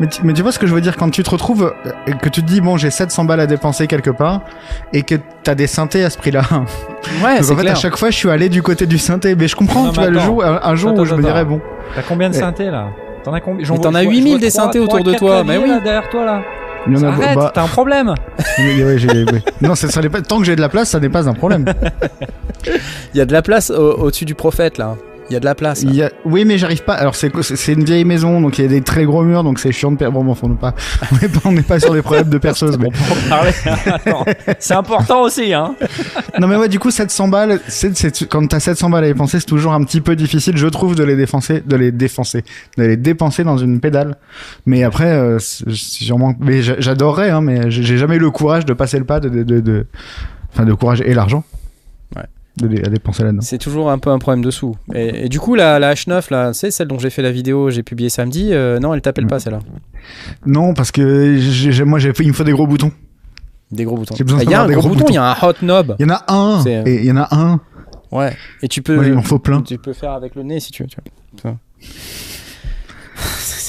Mais, tu, mais tu vois ce que je veux dire quand tu te retrouves euh, et que tu te dis bon j'ai 700 balles à dépenser quelque part et que t'as des synthés à ce prix-là. Ouais, c'est en fait clair. à chaque fois je suis allé du côté du synthé. Mais je comprends, Non, tu vois le jour, un, un jour Attends, où je me dirais bon. T'as combien de synthés là? T'en as combien t'en as je vois- 8000 je vois des synthés autour de toi, mais oui. là, derrière toi là. Il y en a Arrête, bah, t'as un problème. oui, oui, j'ai- oui. Non, ça n'est pas tant que j'ai de la place, ça n'est pas un problème. Il y a de la place au- au-dessus du prophète là. Il y a de la place. Il y a- Oui, mais j'arrive pas. Alors c'est une vieille maison, donc il y a des très gros murs, donc c'est chiant de perdre. Bon, bon, on n'est pas, on n'est pas, on n'est pas sur des problèmes de perceuse. Mais... On peut en parler. Attends, c'est important aussi, hein. Non, mais ouais, du coup, 700 balles, c'est, c'est, quand t'as 700 balles à dépenser, c'est toujours un petit peu difficile, je trouve, de les dépenser, de les dépenser, de les dépenser dans une pédale. Mais après, euh, sûrement, mais j'a- j'adorerais, hein, mais j'ai j'ai jamais eu le courage de passer le pas de, de, de, de- enfin, de courage et l'argent. De, à dépenser là-dedans. C'est toujours un peu un problème de sous. Et, et du coup, la, la H9, là, c'est celle dont j'ai fait la vidéo, j'ai publié samedi. euh, non, elle t'appelle pas celle-là. Non, parce que j'ai, moi, j'ai fait, il me faut des gros boutons. Des gros boutons. Ah, Il y a un gros, gros bouton, il y a un hot knob. Il y en a un, C'est- et il y en a un. Ouais. Et tu peux. Il m'en faut plein. Tu peux faire avec le nez si tu veux. tu vois. Ça.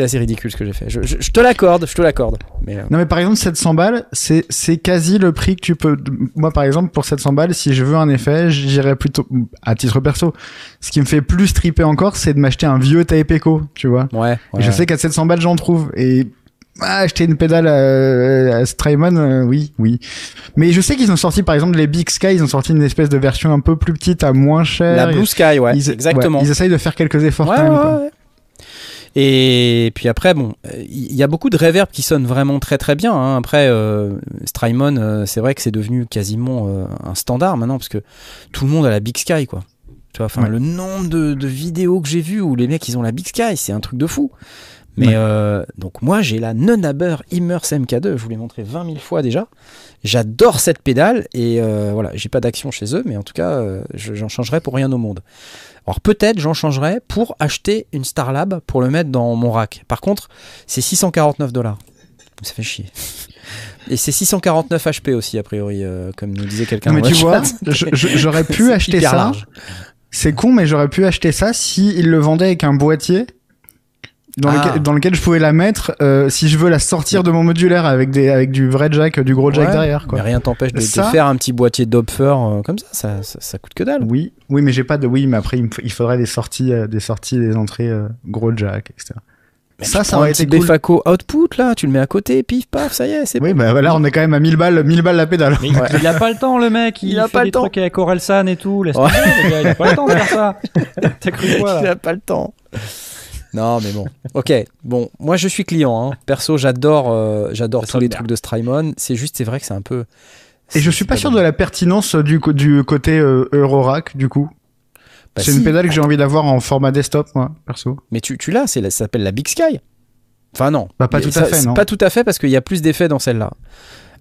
C'était assez ridicule ce que j'ai fait. Je, je- je te l'accorde, je te l'accorde. Mais euh, Non mais par exemple 700 balles, c'est c'est quasi le prix que tu peux. Moi par exemple pour 700 balles, si je veux un effet, j'irais plutôt à titre perso. Ce qui me fait plus triper encore, c'est de m'acheter un vieux tape echo, tu vois. ouais. Et je sais qu'à 700 balles j'en trouve et ah, acheter une pédale à, à Strymon, euh, oui, oui. Mais je sais qu'ils ont sorti par exemple les Big Sky, ils ont sorti une espèce de version un peu plus petite à moins cher. La Blue Sky, ouais, Ils- exactement. ouais, ils essayent de faire quelques efforts Ouais, quand même. ouais, quoi. Et puis après, bon, il y a beaucoup de reverb qui sonnent vraiment très très bien. hein. Après, euh, Strymon, euh, c'est vrai que c'est devenu quasiment euh, un standard maintenant parce que tout le monde a la Big Sky, quoi. Tu vois, enfin, Ouais. le nombre de, de vidéos que j'ai vues où les mecs ils ont la Big Sky, c'est un truc de fou. Mais Ouais. euh, donc moi j'ai la Nunaber Immerse MK2, je vous l'ai montré 20 000 fois déjà. J'adore cette pédale et euh, voilà, j'ai pas d'action chez eux, mais en tout cas euh, je- j'en changerai pour rien au monde. Alors peut-être j'en changerai pour acheter une Starlab pour le mettre dans mon rack. Par contre, c'est 649 dollars. Ça fait chier. Et c'est 649 HP aussi, a priori, euh, comme nous disait quelqu'un. Mais tu vois, j'aurais pu acheter ça. C'est con, mais j'aurais pu acheter ça si ils le vendaient avec un boîtier dans, Ah. lequel, dans lequel je pouvais la mettre euh, si je veux la sortir de mon modulaire avec des avec du vrai jack, du gros jack Ouais, derrière quoi. Mais rien t'empêche de, de faire un petit boîtier Dopfer euh, comme ça, ça, ça, ça coûte que dalle. Oui, oui, mais j'ai pas de oui, mais après il, me f- il faudrait des sorties, euh, des sorties, des entrées euh, gros jack, etc. Mais ça, ça aurait été cool. Befaco output là, tu le mets à côté, pif paf, ça y est, c'est Oui, bon. bah là on est quand même à 1000 balles, 1000 balles la pédale. Mais il a pas le temps, le mec. Il, Il a fait pas des le temps. trucs avec Orelsan et tout. Laisse Ouais. il a pas le temps de faire ça. T'as cru quoi, Il a pas le temps. Non, mais bon. Ok, bon, moi je suis client. hein. Perso, j'adore, euh, j'adore tous les bien. trucs de Strymon. C'est juste, c'est vrai que c'est un peu. Et je suis pas sûr de la pertinence du, co- du côté euh, Eurorack du coup. Bah, c'est si. une pédale que j'ai envie d'avoir en format desktop moi, perso. Mais tu, tu l'as, c'est la- ça s'appelle la Big Sky. Enfin non. Bah, pas Mais tout ça- à fait, non. Pas tout à fait parce qu'il y a plus d'effets dans celle-là.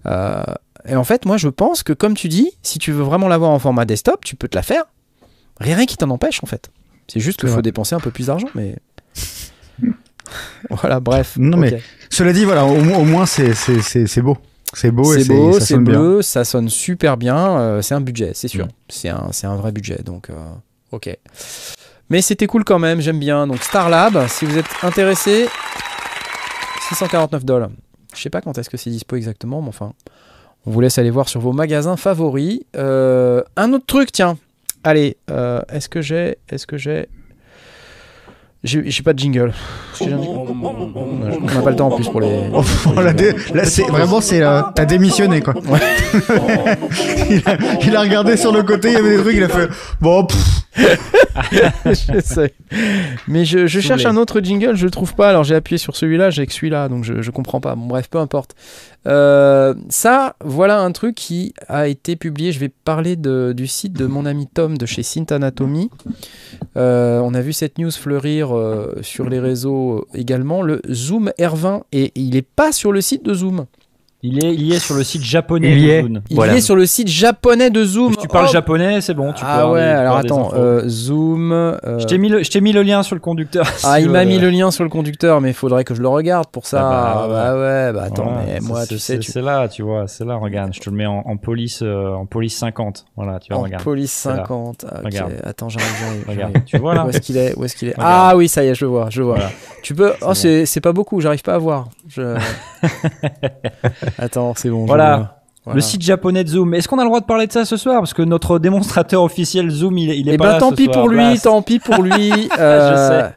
Euh, et en fait, moi je pense que comme tu dis, si tu veux vraiment l'avoir en format desktop, tu peux te la faire. Rien qui t'en empêche en fait. C'est juste qu'il faut dépenser un peu plus d'argent, mais. voilà, bref. Non, mais. Cela dit, voilà, au, mo- au moins c'est c'est c'est c'est beau. C'est beau et C'est beau, c'est bien. bleu, ça sonne super bien. euh, c'est un budget, c'est sûr. Mm. C'est un, vrai budget, donc euh, ok. Mais c'était cool quand même, j'aime bien. Donc Starlab, si vous êtes intéressé, 649 dollars. Je sais pas quand est-ce que c'est dispo exactement, mais enfin, on vous laisse aller voir sur vos magasins favoris. Euh, un autre truc, tiens. Allez, est-ce que j'ai, est-ce que j'ai, j'ai pas de jingle. J'ai un jingle. On n'a pas le temps en plus pour les. Oh, là, c'est vraiment c'est euh, t'as démissionné quoi. il, a, il a regardé sur le côté, il y avait des trucs, il a fait bon. pff, je sais. Mais je, je cherche un autre jingle, je le trouve pas. Alors j'ai appuyé sur celui-là, j'ai que celui-là, donc je, je comprends pas. Bon, bref, peu importe. Euh, ça, voilà un truc qui a été publié. Je vais parler de- du site de mon ami Tom de chez Synth Anatomy. Euh, on a vu cette news fleurir euh, sur les réseaux également. Le Zoom R20 et il est pas sur le site de Zoom. Il est, il est sur le site japonais Il y de est. Zune. Il Voilà. est sur le site japonais de Zoom. Si tu parles Oh, japonais, c'est bon. Tu ah ouais, alors attends, euh, Zoom. euh, Je t'ai mis, le- je t'ai mis le lien sur le conducteur. Ah, si il m'a mis le lien sur le conducteur, mais il faudrait que je le regarde pour ça. Ah bah, bah, ouais, bah attends, Voilà, mais moi, tu sais, c'est- tu C'est là, tu vois, c'est là, regarde, je te le mets en, en police, euh, en police 50. Voilà, tu vois, en regarde. police là. 50. Ah, ok. Regarde. Attends, j'arrive, j'arrive, Regarde, tu vois là Où est-ce qu'il est Où est-ce qu'il est? Ah oui, ça y est, je le vois, je le vois. Tu peux. Oh, c'est pas beaucoup, j'arrive pas à voir. Attends, c'est bon. Voilà. Le site japonais de Zoom. Est-ce qu'on a le droit de parler de ça ce soir Parce que notre démonstrateur officiel Zoom, il, il est Eh pas ben, là tant ce pis soir. pour lui, tant pis pour lui. sais.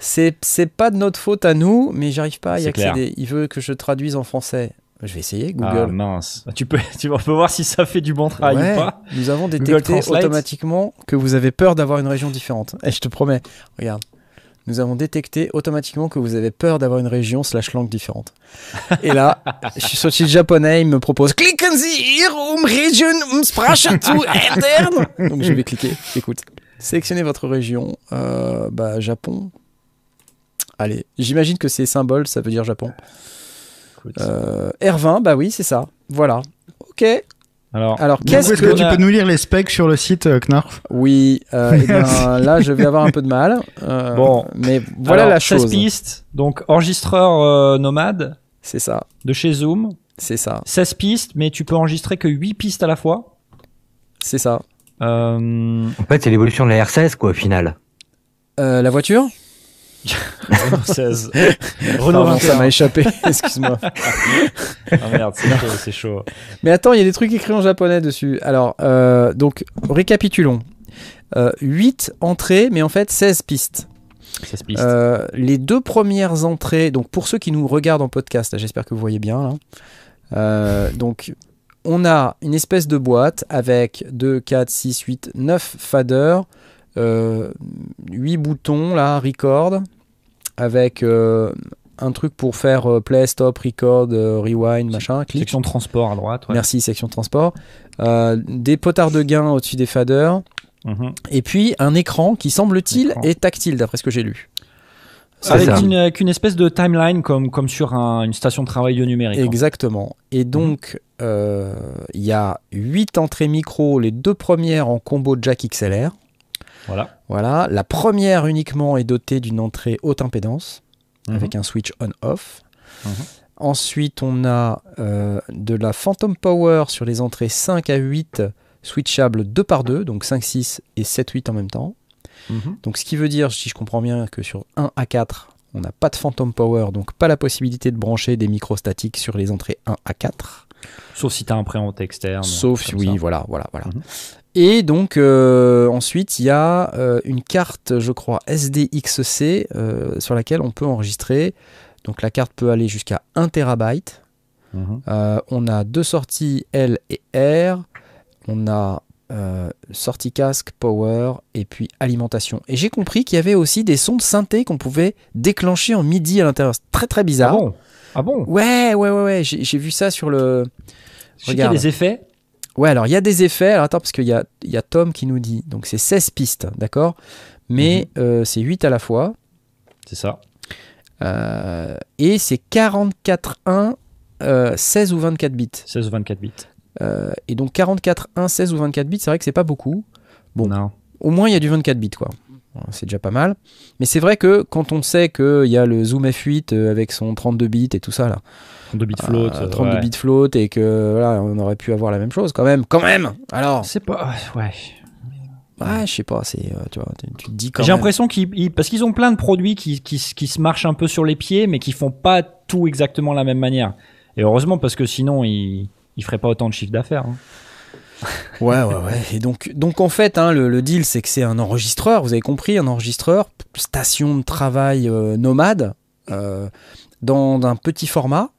C'est c'est pas de notre faute à nous, mais j'arrive pas à y C'est clair. accéder. Il veut que je traduise en français. Je vais essayer, Ah Google. mince. Tu peux, tu peux voir si ça fait du bon travail Ouais, ou pas. Nous avons détecté automatiquement que vous avez peur d'avoir une région différente. Et je te promets, regarde. Nous avons détecté automatiquement que vous avez peur d'avoir une région slash langue différente. Et là, je suis sur le site japonais, il me propose Klicken Sie hier um Region um Sprache zu ändern. Donc je vais cliquer. Écoute, sélectionnez votre région. Euh, bah, Japon. Allez, j'imagine que ces symboles, ça veut dire Japon. Euh, R20, bah oui, c'est ça. Voilà. Ok. Alors, Alors, qu'est-ce Est-ce que que tu peux nous lire les specs sur le site euh, Knarf Oui, euh, eh ben, là je vais avoir un peu de mal. Euh, Bon. mais voilà alors, la 16 chose. pistes. Donc, enregistreur euh, nomade C'est ça, de chez Zoom. c'est ça, 16 pistes, mais tu peux enregistrer que 8 pistes à la fois. c'est ça. Euh, En fait, c'est l'évolution de la R16, quoi, au final. Euh, la voiture? 16. Renault Pardon, ça 21. m'a échappé, excuse-moi. Ah merde, c'est chaud, c'est chaud. Mais attends, il y a des trucs écrits en japonais dessus. Alors, euh, donc, récapitulons. Euh, 8 entrées, mais en fait 16 pistes. Ça se piste. Euh, les deux premières entrées, donc pour ceux qui nous regardent en podcast, là, j'espère que vous voyez bien. Là. Euh, donc, on a une espèce de boîte avec 2, 4, 6, 8, 9 faders, 8 boutons, là, record, avec euh, un truc pour faire euh, play, stop, record, euh, rewind, machin, clic. Section transport à droite. Ouais. Merci, section transport. Euh, des potards de gain au-dessus des faders. Mhm. Et puis un écran qui semble-t-il est tactile, d'après ce que j'ai lu. C'est Avec une, avec une espèce de timeline comme, comme sur un- une station de travail de numérique. hein. Exactement. Et donc, euh, il y a 8 entrées micro, les deux premières en combo jack XLR. Voilà. Voilà. La première uniquement est dotée d'une entrée haute impédance, Mhm. avec un switch on-off. Mhm. Ensuite, on a euh, de la Phantom Power sur les entrées 5 à 8, switchable 2 par 2, donc 5, 6 et 7, 8 en même temps. Mhm. Donc ce qui veut dire, si je comprends bien, que sur 1 à 4, on n'a pas de Phantom Power, donc pas la possibilité de brancher des micros statiques sur les entrées 1 à 4. Sauf si t'as un préhomte externe. Sauf, comme oui, ça. voilà, voilà, voilà. Et donc euh, ensuite, il y a euh, une carte, je crois, SDXC, euh, sur laquelle on peut enregistrer. Donc la carte peut aller jusqu'à 1 terabyte. Mhm. On a deux sorties L et R. On a sortie casque, power et puis alimentation. Et j'ai compris qu'il y avait aussi des sons de synthé qu'on pouvait déclencher en MIDI à l'intérieur. C'est très très Ah bizarre. bon? Ah bon? Ouais, ouais, ouais, ouais. J'ai vu ça sur le. Qu'il y a Regarde. des effets. Ouais, alors il y a des effets. Alors attends, parce qu'il y a, il y a Tom qui nous dit. Donc c'est 16 pistes, d'accord? Mais euh, c'est 8 à la fois. C'est ça. Euh, et c'est 44.1, euh, 16 ou 24 bits. 16 ou 24 bits. Euh, et donc 44.1, 16 ou 24 bits, c'est vrai que c'est pas beaucoup. Bon. Non. Au moins, il y a du 24 bits, quoi. C'est déjà pas mal. Mais c'est vrai que quand on sait qu'il y a le Zoom F8 euh, avec son 32 bits et tout ça, là, 32 bits float. euh, euh, 32 ouais. bits float, et que voilà, on aurait pu avoir la même chose quand même. Quand même Alors, C'est pas. Ouais. ouais, je sais pas, c'est, euh, tu vois, tu, tu te dis quand J'ai l'impression qu'ils. ils- Parce qu'ils ont plein de produits qui, qui, qui se marchent un peu sur les pieds, mais qui font pas tout exactement la même manière. Et heureusement, parce que sinon, ils, ils feraient pas autant de chiffre d'affaires. hein. Ouais, ouais, ouais. Et donc, donc en fait, hein, le, le deal, c'est que c'est un enregistreur, vous avez compris, un enregistreur, station de travail euh, nomade, euh, dans un petit format.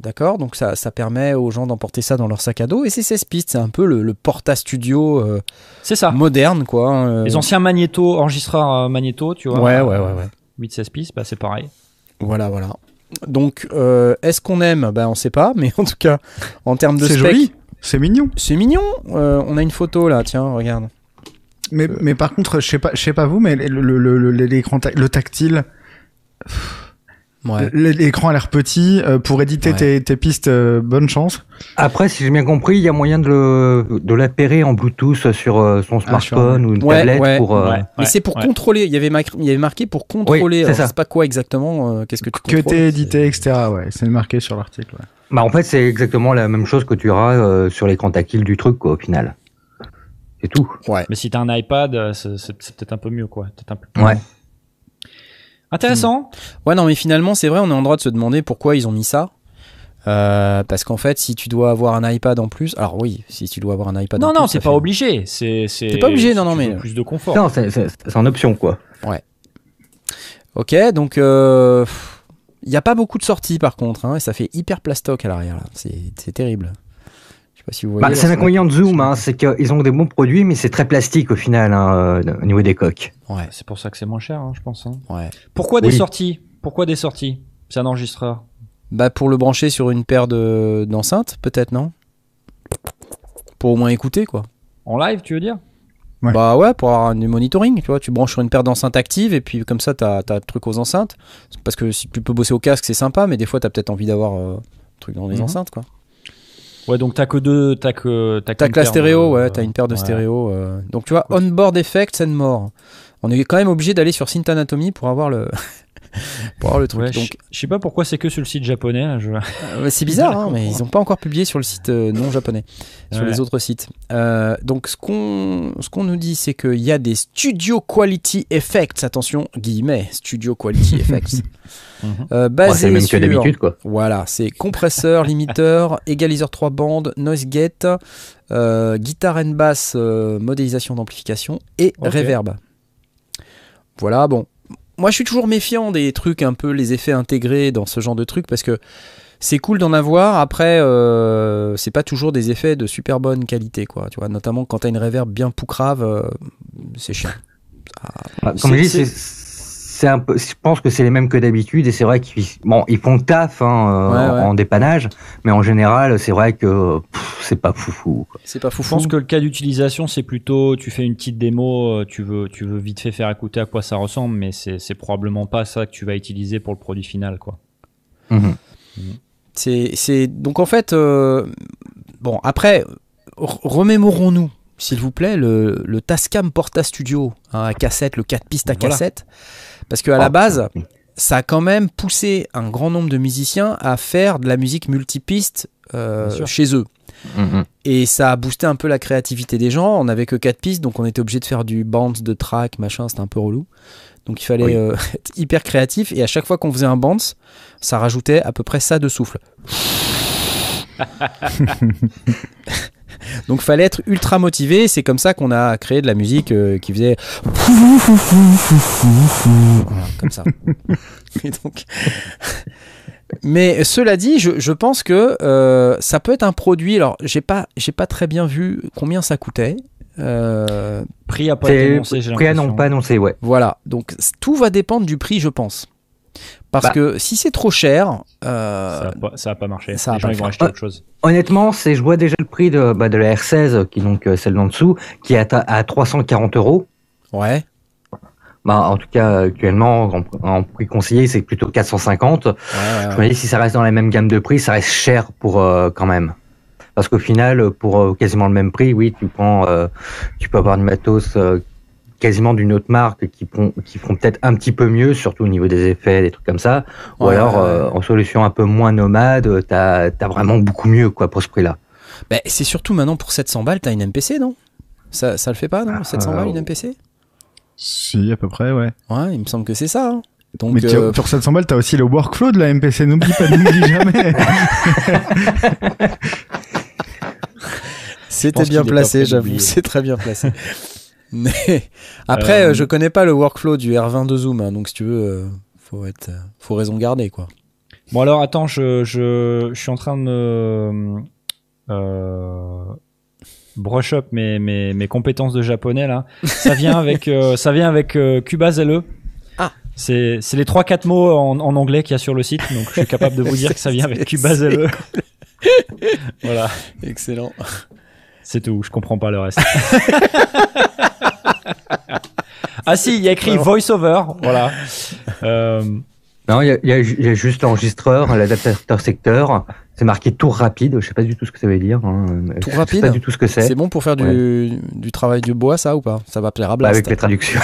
D'accord? Donc ça, ça permet aux gens d'emporter ça dans leur sac à dos. Et c'est 16 pistes, c'est un peu le, le Porta Studio euh, C'est ça. moderne, quoi. hein, euh. Les anciens magnéto, enregistreurs euh, magnéto, tu vois. Ouais, ouais, ouais, ouais. 8-16 pistes, bah, c'est pareil. Voilà, voilà. Donc, euh, est-ce qu'on aime? Ben, on sait pas, mais en tout cas, en termes de C'est joli, c'est mignon. c'est mignon. Euh, on a une photo là, tiens, regarde. Mais, mais par contre, je sais pas, je sais pas vous, mais le, le, le tactile, Ouais. l'écran a l'air petit. euh, pour éditer Ouais. tes, tes pistes, euh, bonne chance. Après, si j'ai bien compris, il y a moyen de le de l'appairer en Bluetooth sur euh, son Ah, smartphone ou une Ouais, tablette ouais, pour. euh, ouais. Mais c'est pour contrôler. Il y avait, mar- il y avait marqué pour contrôler. ça. c'est pas quoi exactement. euh, Qu'est-ce que tu Que t'es édité, etc. Ouais, c'est marqué sur l'article. ouais. Bah, en fait, c'est exactement la même chose que tu auras euh, sur l'écran tactile du truc, quoi, au final. C'est tout. Ouais. Mais si t'as un iPad, c'est peut-être un peu mieux, quoi. Peut-être un peu... Ouais. Intéressant. Ouais, non, mais finalement, c'est vrai, on est en droit de se demander pourquoi ils ont mis ça. Euh, parce qu'en fait, si tu dois avoir un iPad en plus, alors oui, si tu dois avoir un iPad en Non, plus, non, ça c'est pas fait- obligé. C'est, c'est. T'es pas obligé, si non, non, mais- Plus de confort. Non, c'est c'est- c'est en option, quoi. Ok, donc euh, il n'y a pas beaucoup de sorties par contre, hein, et ça fait hyper plastoc à l'arrière. là. C'est c'est terrible. Sais pas si vous voyez. Bah, c'est l'inconvénient de Zoom, hein, c'est qu'ils ont des bons produits, mais c'est très plastique au final, hein, euh, au niveau des coques. Ouais, C'est pour ça que c'est moins cher, hein, je pense. hein. ouais. Pourquoi des sorties? Pourquoi des sorties? C'est un enregistreur. Bah pour le brancher sur une paire de d'enceintes, peut-être non? Pour au moins écouter quoi. En live, tu veux dire? Ouais. Bah ouais, pour avoir du monitoring, tu vois, tu branches sur une paire d'enceintes actives et puis comme ça t'as as le truc aux enceintes. Parce que si tu peux bosser au casque, c'est sympa, mais des fois t'as peut-être envie d'avoir euh, un truc dans les Mhm. enceintes quoi. Ouais, donc t'as que deux. T'as que. T'as T'as que la stéréo, de- ouais, t'as une paire de ouais. stéréo. euh. Donc tu vois, on-board effects and more. On est quand même obligé d'aller sur Synth Anatomy pour avoir le, pour avoir le truc. Ouais, Donc, je sais pas pourquoi c'est que sur le site japonais. là, je- euh, c'est bizarre, hein, mais ils n'ont pas encore publié sur le site euh, non japonais, sur Ouais. les autres sites. Euh, donc, ce qu'on ce qu'on nous dit, c'est qu'il y a des studio quality effects. Attention, guillemets, studio quality effects. Mhm. euh, le même que sur- d'habitude, quoi. Voilà, c'est compresseur, limiteur, égaliseur 3 bandes, noise gate, euh, guitare and bass, euh, modélisation d'amplification et Ok. reverb. Voilà, bon. Moi, je suis toujours méfiant des trucs un peu les effets intégrés dans ce genre de trucs parce que c'est cool d'en avoir. Après, euh, c'est pas toujours des effets de super bonne qualité, quoi. Tu vois, notamment quand t'as une reverb bien poucrave, euh, c'est chiant. Ah, Comme je dis, c'est- c'est c'est un peu. Je pense que c'est les mêmes que d'habitude et c'est vrai qu'ils bon, ils font le taf hein, euh, Ouais, ouais. en dépannage, mais en général, c'est vrai que c'est pas foufou. C'est pas Je pense que le cas d'utilisation, c'est plutôt tu fais une petite démo, euh, tu veux, tu veux vite fait faire écouter à quoi ça ressemble, mais c'est probablement pas ça que tu vas utiliser pour le produit final, quoi. Mhm. C'est, c'est donc en fait, euh, bon après, remémorons-nous, s'il vous plaît, le, le Tascam Porta Studio hein, à cassette, le 4 pistes à Voilà. cassette, parce qu'à la Ah, base, ça a quand même poussé un grand nombre de musiciens à faire de la musique multipiste euh, chez eux. Mhm. Et ça a boosté un peu la créativité des gens. On n'avait que 4 pistes, donc on était obligé de faire du bounce de track, machin, c'était un peu relou. Donc il fallait Oui. euh, être hyper créatif. Et à chaque fois qu'on faisait un bounce, ça rajoutait à peu près ça de souffle. donc fallait être ultra motivé. C'est comme ça qu'on a créé de la musique euh, qui faisait Voilà, comme ça. Et donc... Mais cela dit, je, je pense que euh, ça peut être un produit. Alors, j'ai pas, j'ai pas très bien vu combien ça coûtait. Euh, Prix a pas annoncé, j'ai prix à non pas annoncé, ouais. voilà. Donc, tout va dépendre du prix, je pense. Parce Bah. que si c'est trop cher, euh, Ça a pas, ça a pas marché. ça a Les gens pas ils vont acheter autre chose. Honnêtement, c'est je vois déjà le prix de, bah, de la R16, qui est donc euh, celle d'en dessous, qui est à, ta- à 340 euros. ouais. Bah, en tout cas, actuellement, en, en prix conseillé, c'est plutôt 450. ouais, ouais, Je me dis, si ça reste dans la même gamme de prix, ça reste cher pour euh, quand même. Parce qu'au final, pour euh, quasiment le même prix, oui, tu prends, euh, tu peux avoir du matos euh, quasiment d'une autre marque qui font, qui font peut-être un petit peu mieux, surtout au niveau des effets, des trucs comme ça. Ou Ouais, alors, euh, en solution un peu moins nomade, t'as as vraiment beaucoup mieux quoi pour ce prix-là. Ben, c'est surtout maintenant pour 700 balles, t'as une MPC, non? Ça, ça le fait pas, non? 700 euh, balles, une MPC Si, à peu près, ouais. Ouais, il me semble que c'est ça. hein. Donc, Mais euh, pour 700 balles, t'as aussi le workflow de la MPC. N'oublie pas, n'oublie jamais. C'était bien placé, j'avoue, c'est très bien placé. Mais après, Euh, euh, je connais pas le workflow du R20 de Zoom, hein, donc si tu veux, euh, faut être, euh, faut raison garder quoi. Bon alors attends, je, je, je suis en train de me euh, brush up mes, mes, mes compétences de japonais là. Ça vient avec euh, ça vient avec euh, Kubazele. Ah. C'est c'est les trois quatre mots en, en anglais qu'il y a sur le site, donc je suis capable de vous dire que ça vient avec Kubazele. voilà, Excellent. C'est tout. Je comprends pas le reste. ah si, il y a écrit voice-over. Voilà. Euh, Non, il y a, y y juste l'enregistreur, l'adaptateur secteur. C'est marqué tour rapide. Je sais pas du tout ce que ça veut dire. hein. Tour Je sais rapide pas du tout ce que c'est. C'est bon pour faire du, du travail du bois, ça ou pas? Ça va plaire à Bah, Blast. avec les traductions.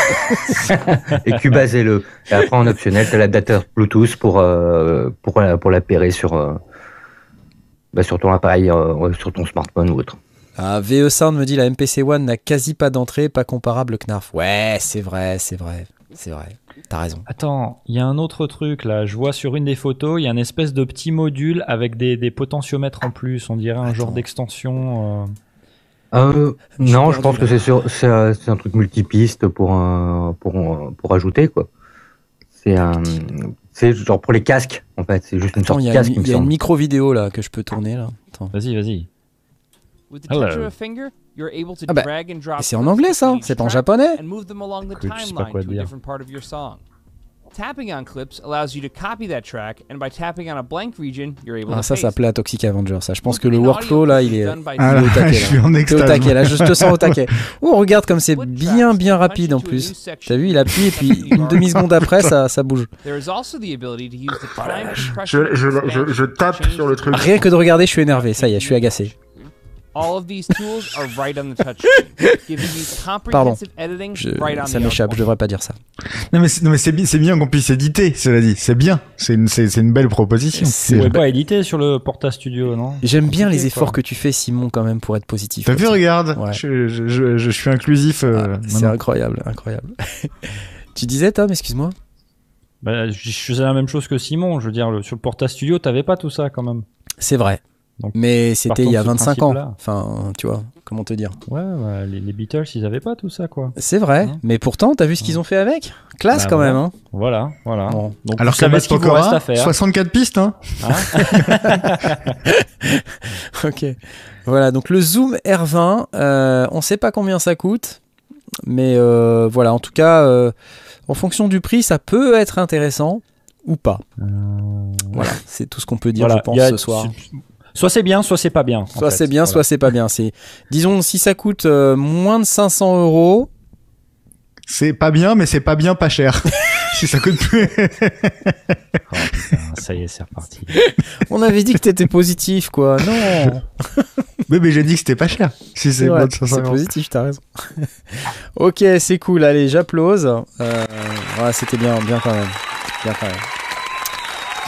et Cubase-le. Et après, en optionnel, t'as l'adaptateur Bluetooth pour, euh, pour, pour l'appairer sur, euh, bah, sur ton appareil, euh, sur ton smartphone ou autre. Ah, VE Sound me dit la MPC One n'a quasi pas d'entrée, pas comparable au Knarf. Ouais, c'est vrai, c'est vrai, c'est vrai. T'as raison. Attends, il y a un autre truc là. Je vois sur une des photos, il y a un espèce de petit module avec des, des potentiomètres en plus. On dirait un genre d'extension. euh. Euh, non, je pense là. que c'est sur, c'est, euh, c'est un truc multipiste pour, pour, pour ajouter, quoi. C'est un, c'est genre pour les casques, en fait. C'est juste une Attends, sorte il y de a, casque, une, il me il y a une micro vidéo là que je peux tourner là. Attends. Vas-y, vas-y. Ah bah, drag and drop Et c'est en anglais ça, c'est en japonais. and move them along the Écoute, je sais pas timeline quoi to a dire. different part of your song. Tapping on clips allows you to copy that track, and by tapping on a blank region, you're able Ah, to ça, ça plaît à Toxic Avenger. Ça, je pense que le workflow là, il est. Ah là, je là. suis en au extase. taquet là, je te sens au taquet. Oh, regarde comme c'est bien bien rapide en plus. T'as vu, il appuie et puis une demi seconde après ça, ça bouge. There is also the ability to use the time Je, compression je, je, expansion je to tape change sur le the truc. Rien que de regarder, je suis énervé. Ça y est, je suis agacé. All of these tools are right on the touchscreen, giving you comprehensive editing Je- right on ça the m'échappe, je devrais pas dire ça. Non mais c'est, non, mais c'est bien, c'est bien qu'on puisse éditer, cela dit. C'est bien. C'est une, c'est, c'est une belle proposition. C'est- pouvez pas éditer sur le Porta Studio, non? J'aime bien les efforts quoi. que tu fais, Simon, quand même, pour être positif. T'as vu, regarde. Ouais. Je, je, je, je suis inclusif. euh, Ah, c'est incroyable, incroyable. tu disais, Tom, excuse-moi bah, je, je faisais la même chose que Simon. Je veux dire, le- sur le Porta Studio, t'avais pas tout ça quand même. C'est vrai. Donc, Mais c'était il y a partons de ce 25 ans. Enfin, tu vois, comment te dire Ouais, ouais, les, les Beatles, ils avaient pas tout ça, quoi. C'est vrai, Hein mais pourtant, t'as vu ce qu'ils ont fait avec? Classe Bah, quand voilà. même, hein Voilà, voilà. Bon. Donc, Alors que à Pokora, faire. 64 pistes, hein. Ok. Voilà, donc le Zoom R20, euh, on sait pas combien ça coûte, mais euh, voilà, en tout cas, euh, en fonction du prix, ça peut être intéressant ou pas. Euh, Voilà, c'est tout ce qu'on peut dire, voilà, je pense, a- ce soir. Soit c'est bien, soit c'est pas bien. en Soit c'est bien, Voilà. soit c'est pas bien. C'est, disons, si ça coûte euh, moins de 500 euros, C'est pas bien, mais c'est pas bien pas cher. si ça coûte plus. Oh, putain, ça y est, c'est reparti. on avait dit que t'étais positif, quoi. Non, oui, mais j'ai dit que c'était pas cher. Si c'est c'est moins de 500 c'est euros. positif, t'as raison. ok, c'est cool. Allez, j'applause. Euh, c'était bien, bien quand même, bien quand même.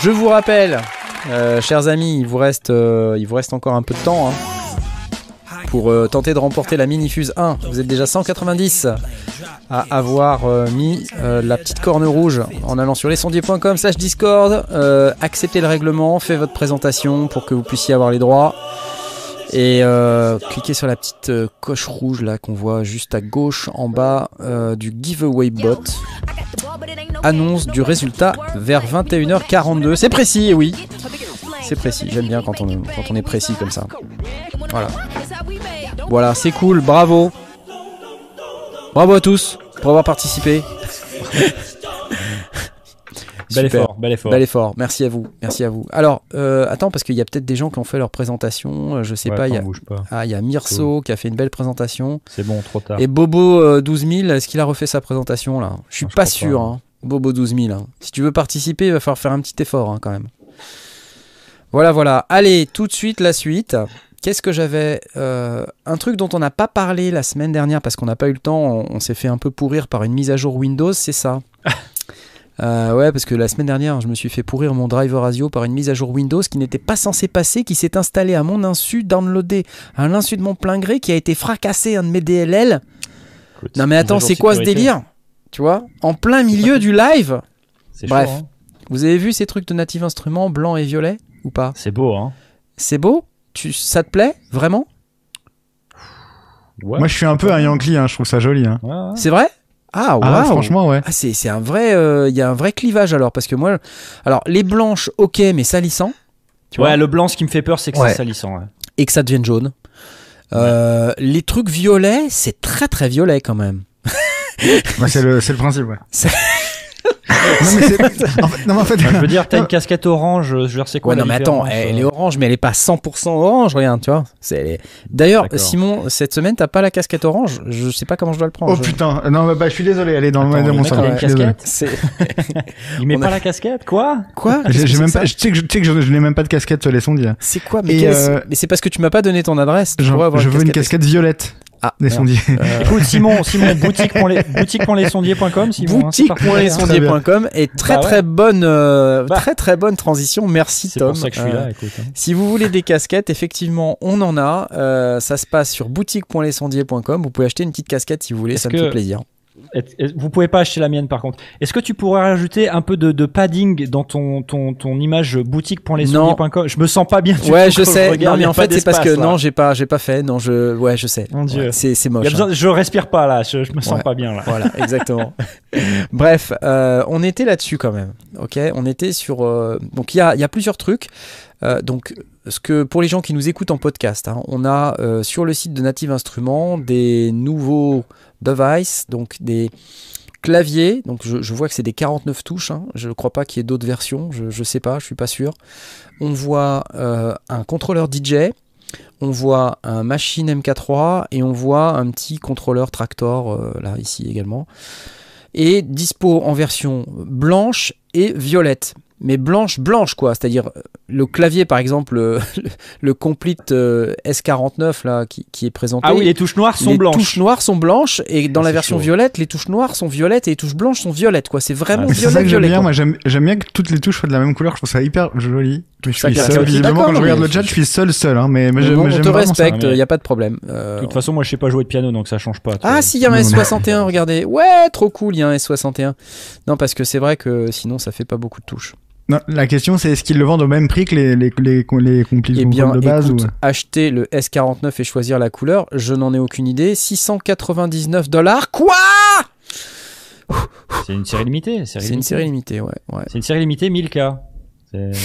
Je vous rappelle, euh, chers amis, il vous reste, euh, il vous reste encore un peu de temps. hein, pour euh, tenter de remporter la Minifuse 1. Vous êtes déjà 190 à avoir mis la petite corne rouge en allant sur lesondiers.com slash discord. Acceptez le règlement, faites votre présentation pour que vous puissiez avoir les droits. Et euh, cliquez sur la petite euh, coche rouge là qu'on voit juste à gauche en bas euh, du giveaway bot. Annonce du résultat vers 21h42. C'est précis, oui. C'est précis. J'aime bien quand on, quand on est précis comme ça. Voilà. Voilà, c'est cool. Bravo. Bravo à tous pour avoir participé. Bel effort, bel effort. Bel effort. Merci à vous. Merci à vous. Alors, euh, attends, parce qu'il y a peut-être des gens qui ont fait leur présentation. euh, Je sais Ouais, pas. Il y a, pas. ah, il y a Mirso qui a fait une belle présentation. C'est bon, trop tard. Et Bobo euh, 12000, est-ce qu'il a refait sa présentation là? Je suis pas sûr. pas. hein. Bobo 12000. hein. Si tu veux participer, il va falloir faire un petit effort hein, quand même. Voilà, voilà. Allez, tout de suite la suite. Qu'est-ce que j'avais euh, Un truc dont on n'a pas parlé la semaine dernière parce qu'on n'a pas eu le temps, on, on s'est fait un peu pourrir par une mise à jour Windows, c'est ça? Euh, ouais, parce que la semaine dernière, je me suis fait pourrir mon driver ASIO par une mise à jour Windows qui n'était pas censée passer, qui s'est installée à mon insu, downloadée à l'insu de mon plein gré, qui a été fracassé un de mes DLL. Écoute, Non mais attends, c'est quoi ce délire Tu vois? En plein milieu du live? C'est Bref. chaud, hein. Vous avez vu ces trucs de Native Instruments blanc et violet ou pas? C'est beau, hein. C'est beau? Tu, Ça te plaît Vraiment? Ouais. Moi, je suis un peu un Yankee, hein, je trouve ça joli. Hein. Ouais, ouais. C'est vrai? Ah Ah, waouh franchement, ouais. Ah, c'est c'est un vrai, euh, il y a un vrai clivage alors parce que moi, alors les blanches, ok, mais salissant, tu ouais, vois, le blanc, ce qui me fait peur, c'est que Ouais. c'est salissant. ouais. et que ça devienne jaune. Euh, Les trucs violets, c'est très très violet quand même. Ouais, c'est le, c'est le principe, ouais. Non, mais c'est, en fait, non, mais en fait, Enfin, je veux dire, t'as une casquette orange, je veux dire, c'est quoi Ouais, la non, mais attends, elle euh est orange, mais elle est pas 100% orange, regarde, tu vois. C'est- D'ailleurs, D'accord. Simon, cette semaine, t'as pas la casquette orange? Je sais pas comment je dois le prendre. oh Je- putain, non, mais bah, je suis désolé, elle est dans, Attends, le, dans le mon salon. il met on pas a- la casquette, quoi? Quoi? J'ai, j'ai même c'est pas, que je, tu sais que je, tu sais que je, je n'ai même pas de casquette sur les sondiers. C'est quoi? Mais, Et, qu'est-ce- euh, mais c'est parce que tu m'as pas donné ton adresse. Tu je veux une casquette violette Ah, merde. sondiers. Euh, Écoute, Simon, Simon, boutique.les- boutique.lesondiers.com, Simon. hein, boutique.lesondiers.com et très Bah ouais. très bonne euh, Bah. très très bonne transition merci C'est Tom pour ça que je suis Euh, là, écoute. hein. si vous voulez des casquettes effectivement on en a Euh, ça se passe sur boutique.lesondiers.com vous pouvez acheter une petite casquette si vous voulez ça me fait plaisir Est- est- Vous pouvez pas acheter la mienne par contre. Est-ce que tu pourrais rajouter un peu de, de padding dans ton, ton, ton image boutique.lesondiers.com Je me sens pas bien. ouais je sais regarde, non mais en fait c'est parce que là. non j'ai pas j'ai pas fait non je ouais je sais Mon Dieu. Ouais, c'est c'est moche a besoin- hein. je respire pas là, je, je me sens Ouais. pas bien là. Voilà, exactement. Bref, euh, on était là-dessus quand même. Ok, on était sur. euh, donc il y a, y a plusieurs trucs. Euh, donc, ce que pour les gens qui nous écoutent en podcast, hein, on a euh, sur le site de Native Instruments des nouveaux devices, donc des claviers. Donc je, vois que c'est des 49 touches. hein. Je ne crois pas qu'il y ait d'autres versions. Je, je sais pas, je suis pas sûr. On voit euh, un contrôleur DJ. On voit un machine MK3 et on voit un petit contrôleur Tractor euh, là ici également. Et dispo en version blanche et violette. Mais blanche, blanche, quoi. C'est-à-dire, euh, le clavier, par exemple, le, le Complete euh, S49, là, qui, qui est présenté. Ah oui, les touches noires sont les blanches. touches noires sont blanches, et dans Ah, la version chaud. violette, les touches noires sont violettes, et les touches blanches sont violettes, quoi. C'est vraiment Ah, violet, que j'aime violet. bien. Moi, j'aime bien que toutes les touches soient de la même couleur. Je trouve ça hyper joli. Je ça suis seul. Visiblement, quand je regarde le chat, je suis seul, seul. Hein, mais mais Mais j'aime bon, on te respecte, il mais- n'y a pas de problème. Euh, De toute façon, moi, je sais pas jouer de piano, donc ça change pas. Ah si, il y a un Non, non. S61, regardez. Ouais, trop cool, il y a un S61. Non, parce que c'est vrai que sinon ça fait pas beaucoup de touches. Non, la question, c'est est-ce qu'ils le vendent au même prix que les les les les complices Eh bien, de base écoute, ou acheter le S49 et choisir la couleur, je n'en ai aucune idée. 699 dollars Quoi? C'est une série limitée. C'est une série limitée, ouais. ouais. C'est une série limitée 1000K. C'est-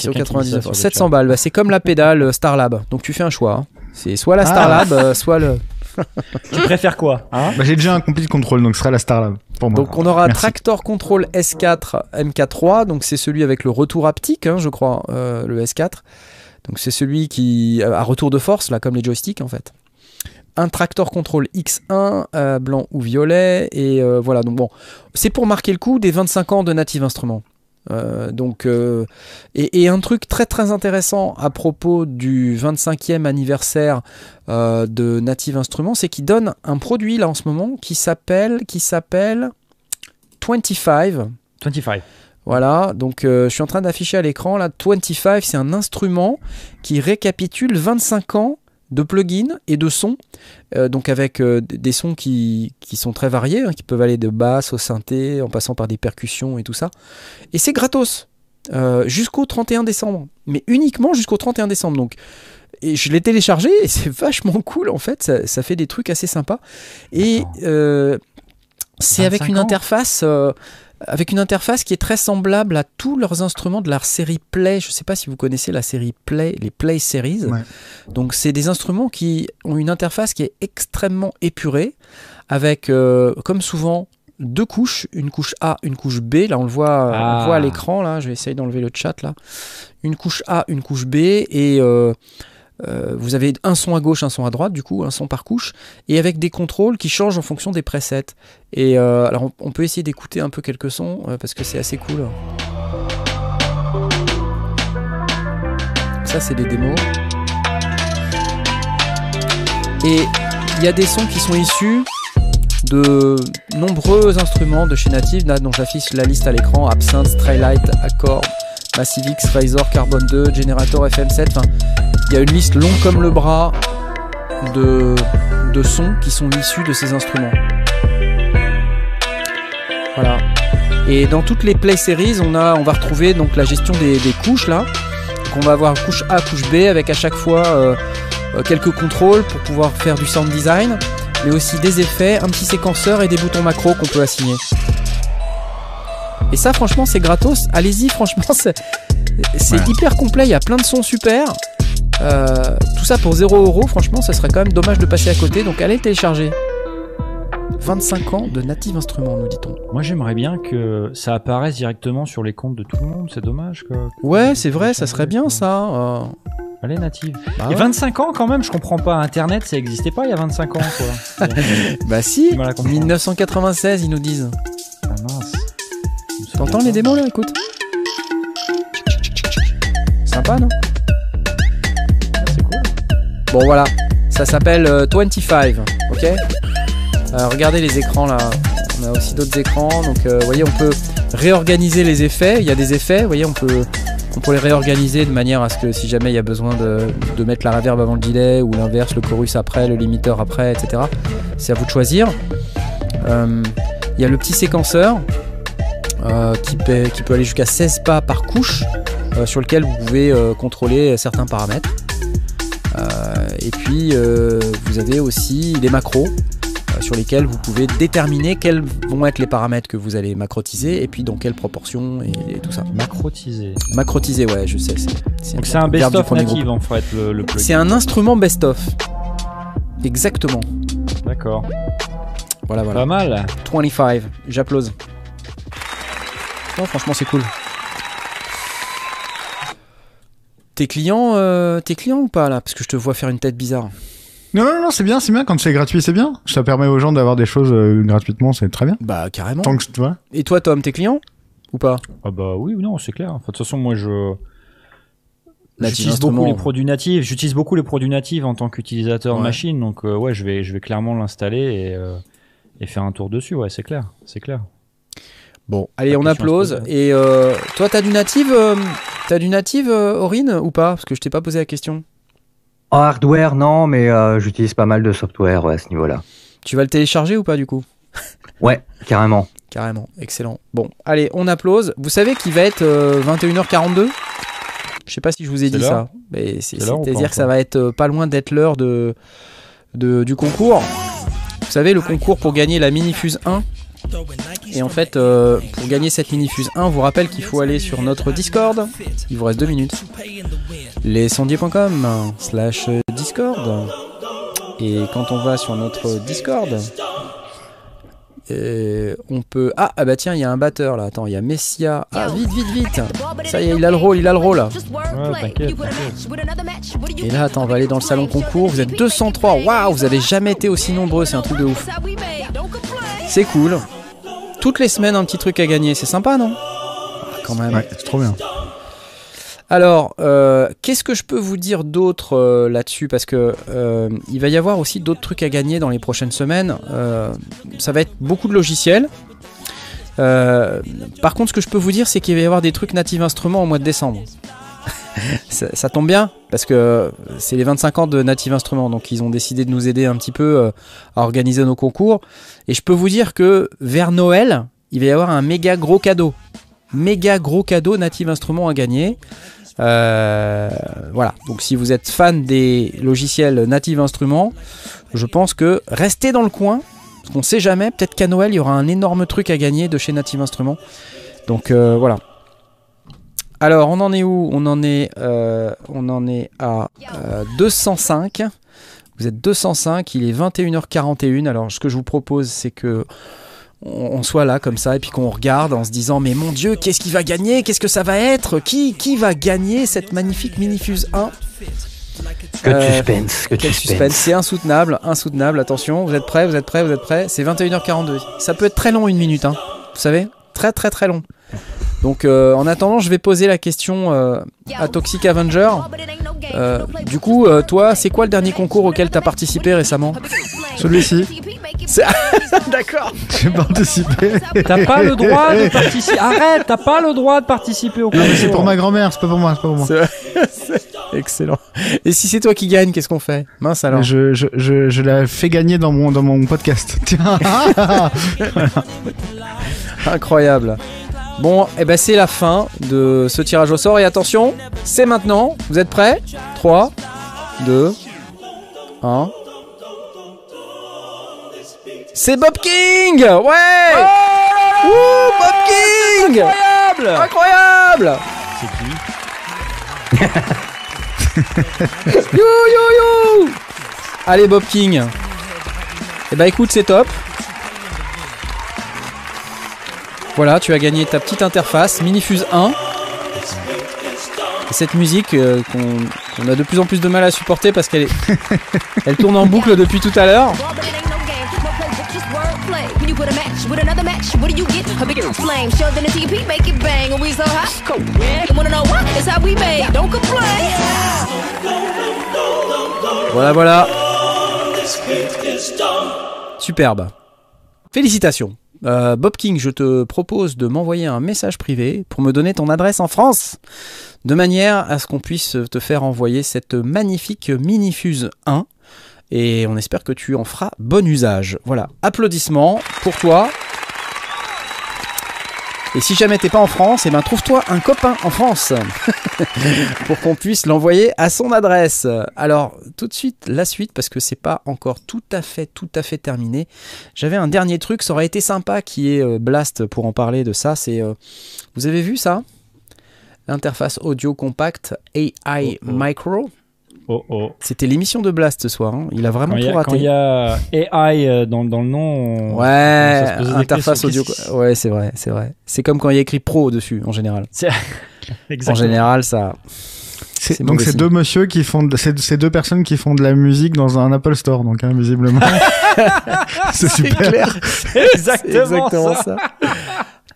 Quelqu'un qui dit ça 699, sur le 700 chat. balles. Bah, c'est comme la pédale euh, Starlab. Donc tu fais un choix. hein. C'est soit la Ah. Starlab, euh, soit le. Tu préfères quoi hein Bah, j'ai déjà un complice contrôle, donc ce sera la Starlab pour moi. Donc on aura Merci. Tractor Control S4 MK3, donc c'est celui avec le retour haptique, hein, je crois, euh, le S4. Donc c'est celui qui a retour de force, là, comme les joysticks en fait. Un Tractor Control X1, euh, blanc ou violet, et euh, voilà. Donc bon, c'est pour marquer le coup des 25 ans de Native Instruments. Euh, donc, euh, et, et un truc très très intéressant à propos du 25e anniversaire euh, de Native Instruments, c'est qu'ils donnent un produit là en ce moment qui s'appelle qui s'appelle 25. 25. Voilà, donc je suis en train d'afficher à l'écran là 25, c'est un instrument qui récapitule 25 ans de plugins et de sons, euh, donc avec euh, des sons qui, qui sont très variés, hein, qui peuvent aller de basse au synthé, en passant par des percussions et tout ça. Et c'est gratos euh, jusqu'au 31 décembre, mais uniquement jusqu'au 31 décembre. Donc, et je l'ai téléchargé et c'est vachement cool en fait, ça, ça fait des trucs assez sympas. Et c'est avec 25 une interface. Avec une interface qui est très semblable à tous leurs instruments de la série Play. Je ne sais pas si vous connaissez la série Play, les Play Series. Ouais. Donc c'est des instruments qui ont une interface qui est extrêmement épurée, avec euh, comme souvent deux couches, une couche A, une couche B. Là on le voit, on Ah. le voit à l'écran. Là, je vais essayer d'enlever le chat là. Une couche A, une couche B et euh, euh, vous avez un son à gauche, un son à droite, du coup, un son par couche, et avec des contrôles qui changent en fonction des presets. Et euh, alors, on, peut essayer d'écouter un peu quelques sons euh, parce que c'est assez cool. Ça, c'est des démos. Et il y a des sons qui sont issus de nombreux instruments de chez Native. Dont j'affiche la liste à l'écran Absinthe, Straylight, Accord, Massive X, Razor, Carbon 2, Generator FM7. Enfin, il y a une liste longue comme le bras de, sons qui sont issus de ces instruments. Voilà. Et dans toutes les Play Series, on, va retrouver donc la gestion des, couches là. On va avoir couche A, couche B avec à chaque fois euh, euh, quelques contrôles pour pouvoir faire du sound design, mais aussi des effets, un petit séquenceur et des boutons macro qu'on peut assigner. Et ça, franchement, c'est gratos. Allez-y, franchement, c'est Ouais. hyper complet. Il y a plein de sons super. Euh, tout ça pour 0 euros, franchement, ça serait quand même dommage de passer à côté. Donc allez le télécharger. 25 ans de Native Instruments, nous dit-on. Moi, j'aimerais bien que ça apparaisse directement sur les comptes de tout le monde. C'est dommage. Quoi. Ouais, c'est vrai, ça serait bien ça. euh. Allez, native. Bah, Et ouais. 25 ans, quand même, je comprends pas. Internet, ça existait pas il y a 25 ans, quoi. Bah si, du mal à comprendre. 1996, ils nous disent. T'entends les démos là, écoute. Sympa, non? C'est cool. Bon voilà, ça s'appelle euh, 25, ok? Euh, Regardez les écrans là, on a aussi d'autres écrans, donc euh, vous voyez on peut réorganiser les effets, il y a des effets, vous voyez on peut, on peut les réorganiser de manière à ce que si jamais il y a besoin de, de mettre la reverb avant le delay ou l'inverse, le chorus après, le limiteur après, etc. C'est à vous de choisir. Euh, Il y a le petit séquenceur euh, qui, peut, qui peut aller jusqu'à 16 pas par couche euh, sur lequel vous pouvez euh, contrôler certains paramètres. Et puis vous avez aussi les macros sur lesquels vous pouvez déterminer quels vont être les paramètres que vous allez macrotiser et puis dans quelle proportion et, et tout ça. Macrotisé. Macrotiser, ouais, je sais. c'est- Donc c'est un best-of native, en fait, le, le plugin. C'est un instrument best-of. Exactement. D'accord. Voilà, voilà. Pas mal. 25, j'applause. Non, franchement, c'est cool. T'es client, euh, t'es client ou pas là? Parce que je te vois faire une tête bizarre. Non, non, non, c'est bien, c'est bien. Quand c'est gratuit, c'est bien. Ça permet aux gens d'avoir des choses euh, gratuitement, c'est très bien. Bah carrément. Tant que tu vois. Et toi, Tom, t'es client ou pas? Ah bah oui ou non, c'est clair. Enfin, de toute façon, moi je j'utilise beaucoup les produits natifs. J'utilise beaucoup les produits natifs en tant qu'utilisateur Ouais. machine, donc euh, ouais, je vais je vais clairement l'installer et euh, et faire un tour dessus. Ouais, c'est clair, c'est clair. Bon, allez, on applause. Et euh, toi, t'as du native, euh, t'as du native, euh, Aurine, ou pas? Parce que je t'ai pas posé la question. En hardware, non, mais euh, j'utilise pas mal de software ouais, à ce niveau-là. Tu vas le télécharger ou pas du coup? Ouais, carrément. Carrément, excellent. Bon, allez, on applause. Vous savez qu'il va être euh, 21h42 Je sais pas si je vous ai dit ça. Mais C'est-à-dire que ça va être euh, pas loin d'être l'heure de, de- du concours. Vous savez, le concours pour gagner la Minifuse 1. Et en fait, euh, pour gagner cette Minifuse 1, on vous rappelle qu'il faut aller sur notre Discord. Il vous reste deux minutes. Lescendiers.com slash Discord. Et quand on va sur notre Discord, euh, on peut... Ah, ah bah tiens, il y a un batteur là. Attends, il y a Messia. Ah, vite, vite, vite. Ça y est, il a le rôle, il a le rôle là. Ouais. Et là, attends, on va aller dans le salon concours. Vous êtes 203. Waouh, vous avez jamais été aussi nombreux. C'est un truc de ouf. C'est cool. Toutes les semaines, un petit truc à gagner. C'est sympa, non? Ah, Quand même. Ouais, c'est trop bien. Alors, euh, qu'est-ce que je peux vous dire d'autre euh, là-dessus? Parce que euh, il va y avoir aussi d'autres trucs à gagner dans les prochaines semaines. Ça va être beaucoup de logiciels. Par contre, ce que je peux vous dire, c'est qu'il va y avoir des trucs native instruments au mois de décembre. Ça, tombe bien parce que c'est les 25 ans de Native Instruments, donc ils ont décidé de nous aider un petit peu euh, à organiser nos concours. Et je peux vous dire que vers Noël, il va y avoir un méga gros cadeau, méga gros cadeau Native Instruments à gagner. Euh, voilà, donc si vous êtes fan des logiciels Native Instruments, je pense que restez dans le coin, parce qu'on sait jamais, peut-être qu'à Noël il y aura un énorme truc à gagner de chez Native Instruments. Donc euh, voilà. Alors on en est où? On en est, euh, on en est à euh, 205. Vous êtes 205, il est 21h41. Alors ce que je vous propose, c'est que on, soit là comme ça et puis qu'on regarde en se disant mais mon dieu qu'est-ce qui va gagner? Qu'est-ce que ça va être? Qui qui va gagner cette magnifique minifuse 1 Que Euh, suspense, que quel suspense. suspense. C'est insoutenable insoutenable. Attention vous êtes prêts vous êtes prêts vous êtes prêts? C'est 21h42 ça peut être très long une minute hein. Vous savez? Très très très long donc euh, en attendant je vais poser la question euh, à Toxic Avenger Euh, du coup euh, toi c'est quoi le dernier concours auquel t'as participé récemment? Celui-ci. C'est- d'accord J'ai participé. T'as pas le droit de participer. Arrête, t'as pas le droit de participer au Non, mais c'est concours. pour ma grand-mère, c'est pas pour moi, c'est pas pour moi. Excellent. Et si c'est toi qui gagne, qu'est-ce qu'on fait? Mince alors. Je, je, je, je la fais gagner dans mon, dans mon podcast. Tiens. Incroyable. Bon, et ben c'est la fin de ce tirage au sort. Et attention, c'est maintenant. Vous êtes prêts? 3, 2, 1. C'est Bob King Ouais Wouh, Bob King Incroyable Incroyable C'est qui? You you you Allez Bob King. Eh bah écoute, c'est top. Voilà, tu as gagné ta petite interface Minifuse 1. Et cette musique euh, qu'on a de plus en plus de mal à supporter parce qu'elle est... elle tourne en boucle depuis tout à l'heure. Voilà, voilà. Superbe. Félicitations. Euh, Bob King, je te propose de m'envoyer un message privé pour me donner ton adresse en France, de manière à ce qu'on puisse te faire envoyer cette magnifique Minifuse 1. Et on espère que tu en feras bon usage. Voilà, applaudissements pour toi. Et si jamais t'es pas en France, eh ben trouve-toi un copain en France pour qu'on puisse l'envoyer à son adresse. Alors tout de suite la suite parce que c'est pas encore tout à fait tout à fait terminé. J'avais un dernier truc, ça aurait été sympa qui est euh, Blast pour en parler de ça. C'est euh, vous avez vu ça? L'interface audio compact AI Oh, oh. Micro. Oh oh. C'était l'émission de Blast ce soir. hein. Il a vraiment Quand tout a- quand raté. il y a AI euh, dans, dans le nom, on- Ouais, on interface audio. Ouais, c'est vrai, c'est vrai. C'est comme quand il y a écrit pro dessus en général. En général, ça. Donc c'est deux monsieur qui font, de- c'est c'est deux personnes qui font de la musique dans un Apple Store, donc hein, visiblement. c'est super. clair. exactement exactement ça. ça.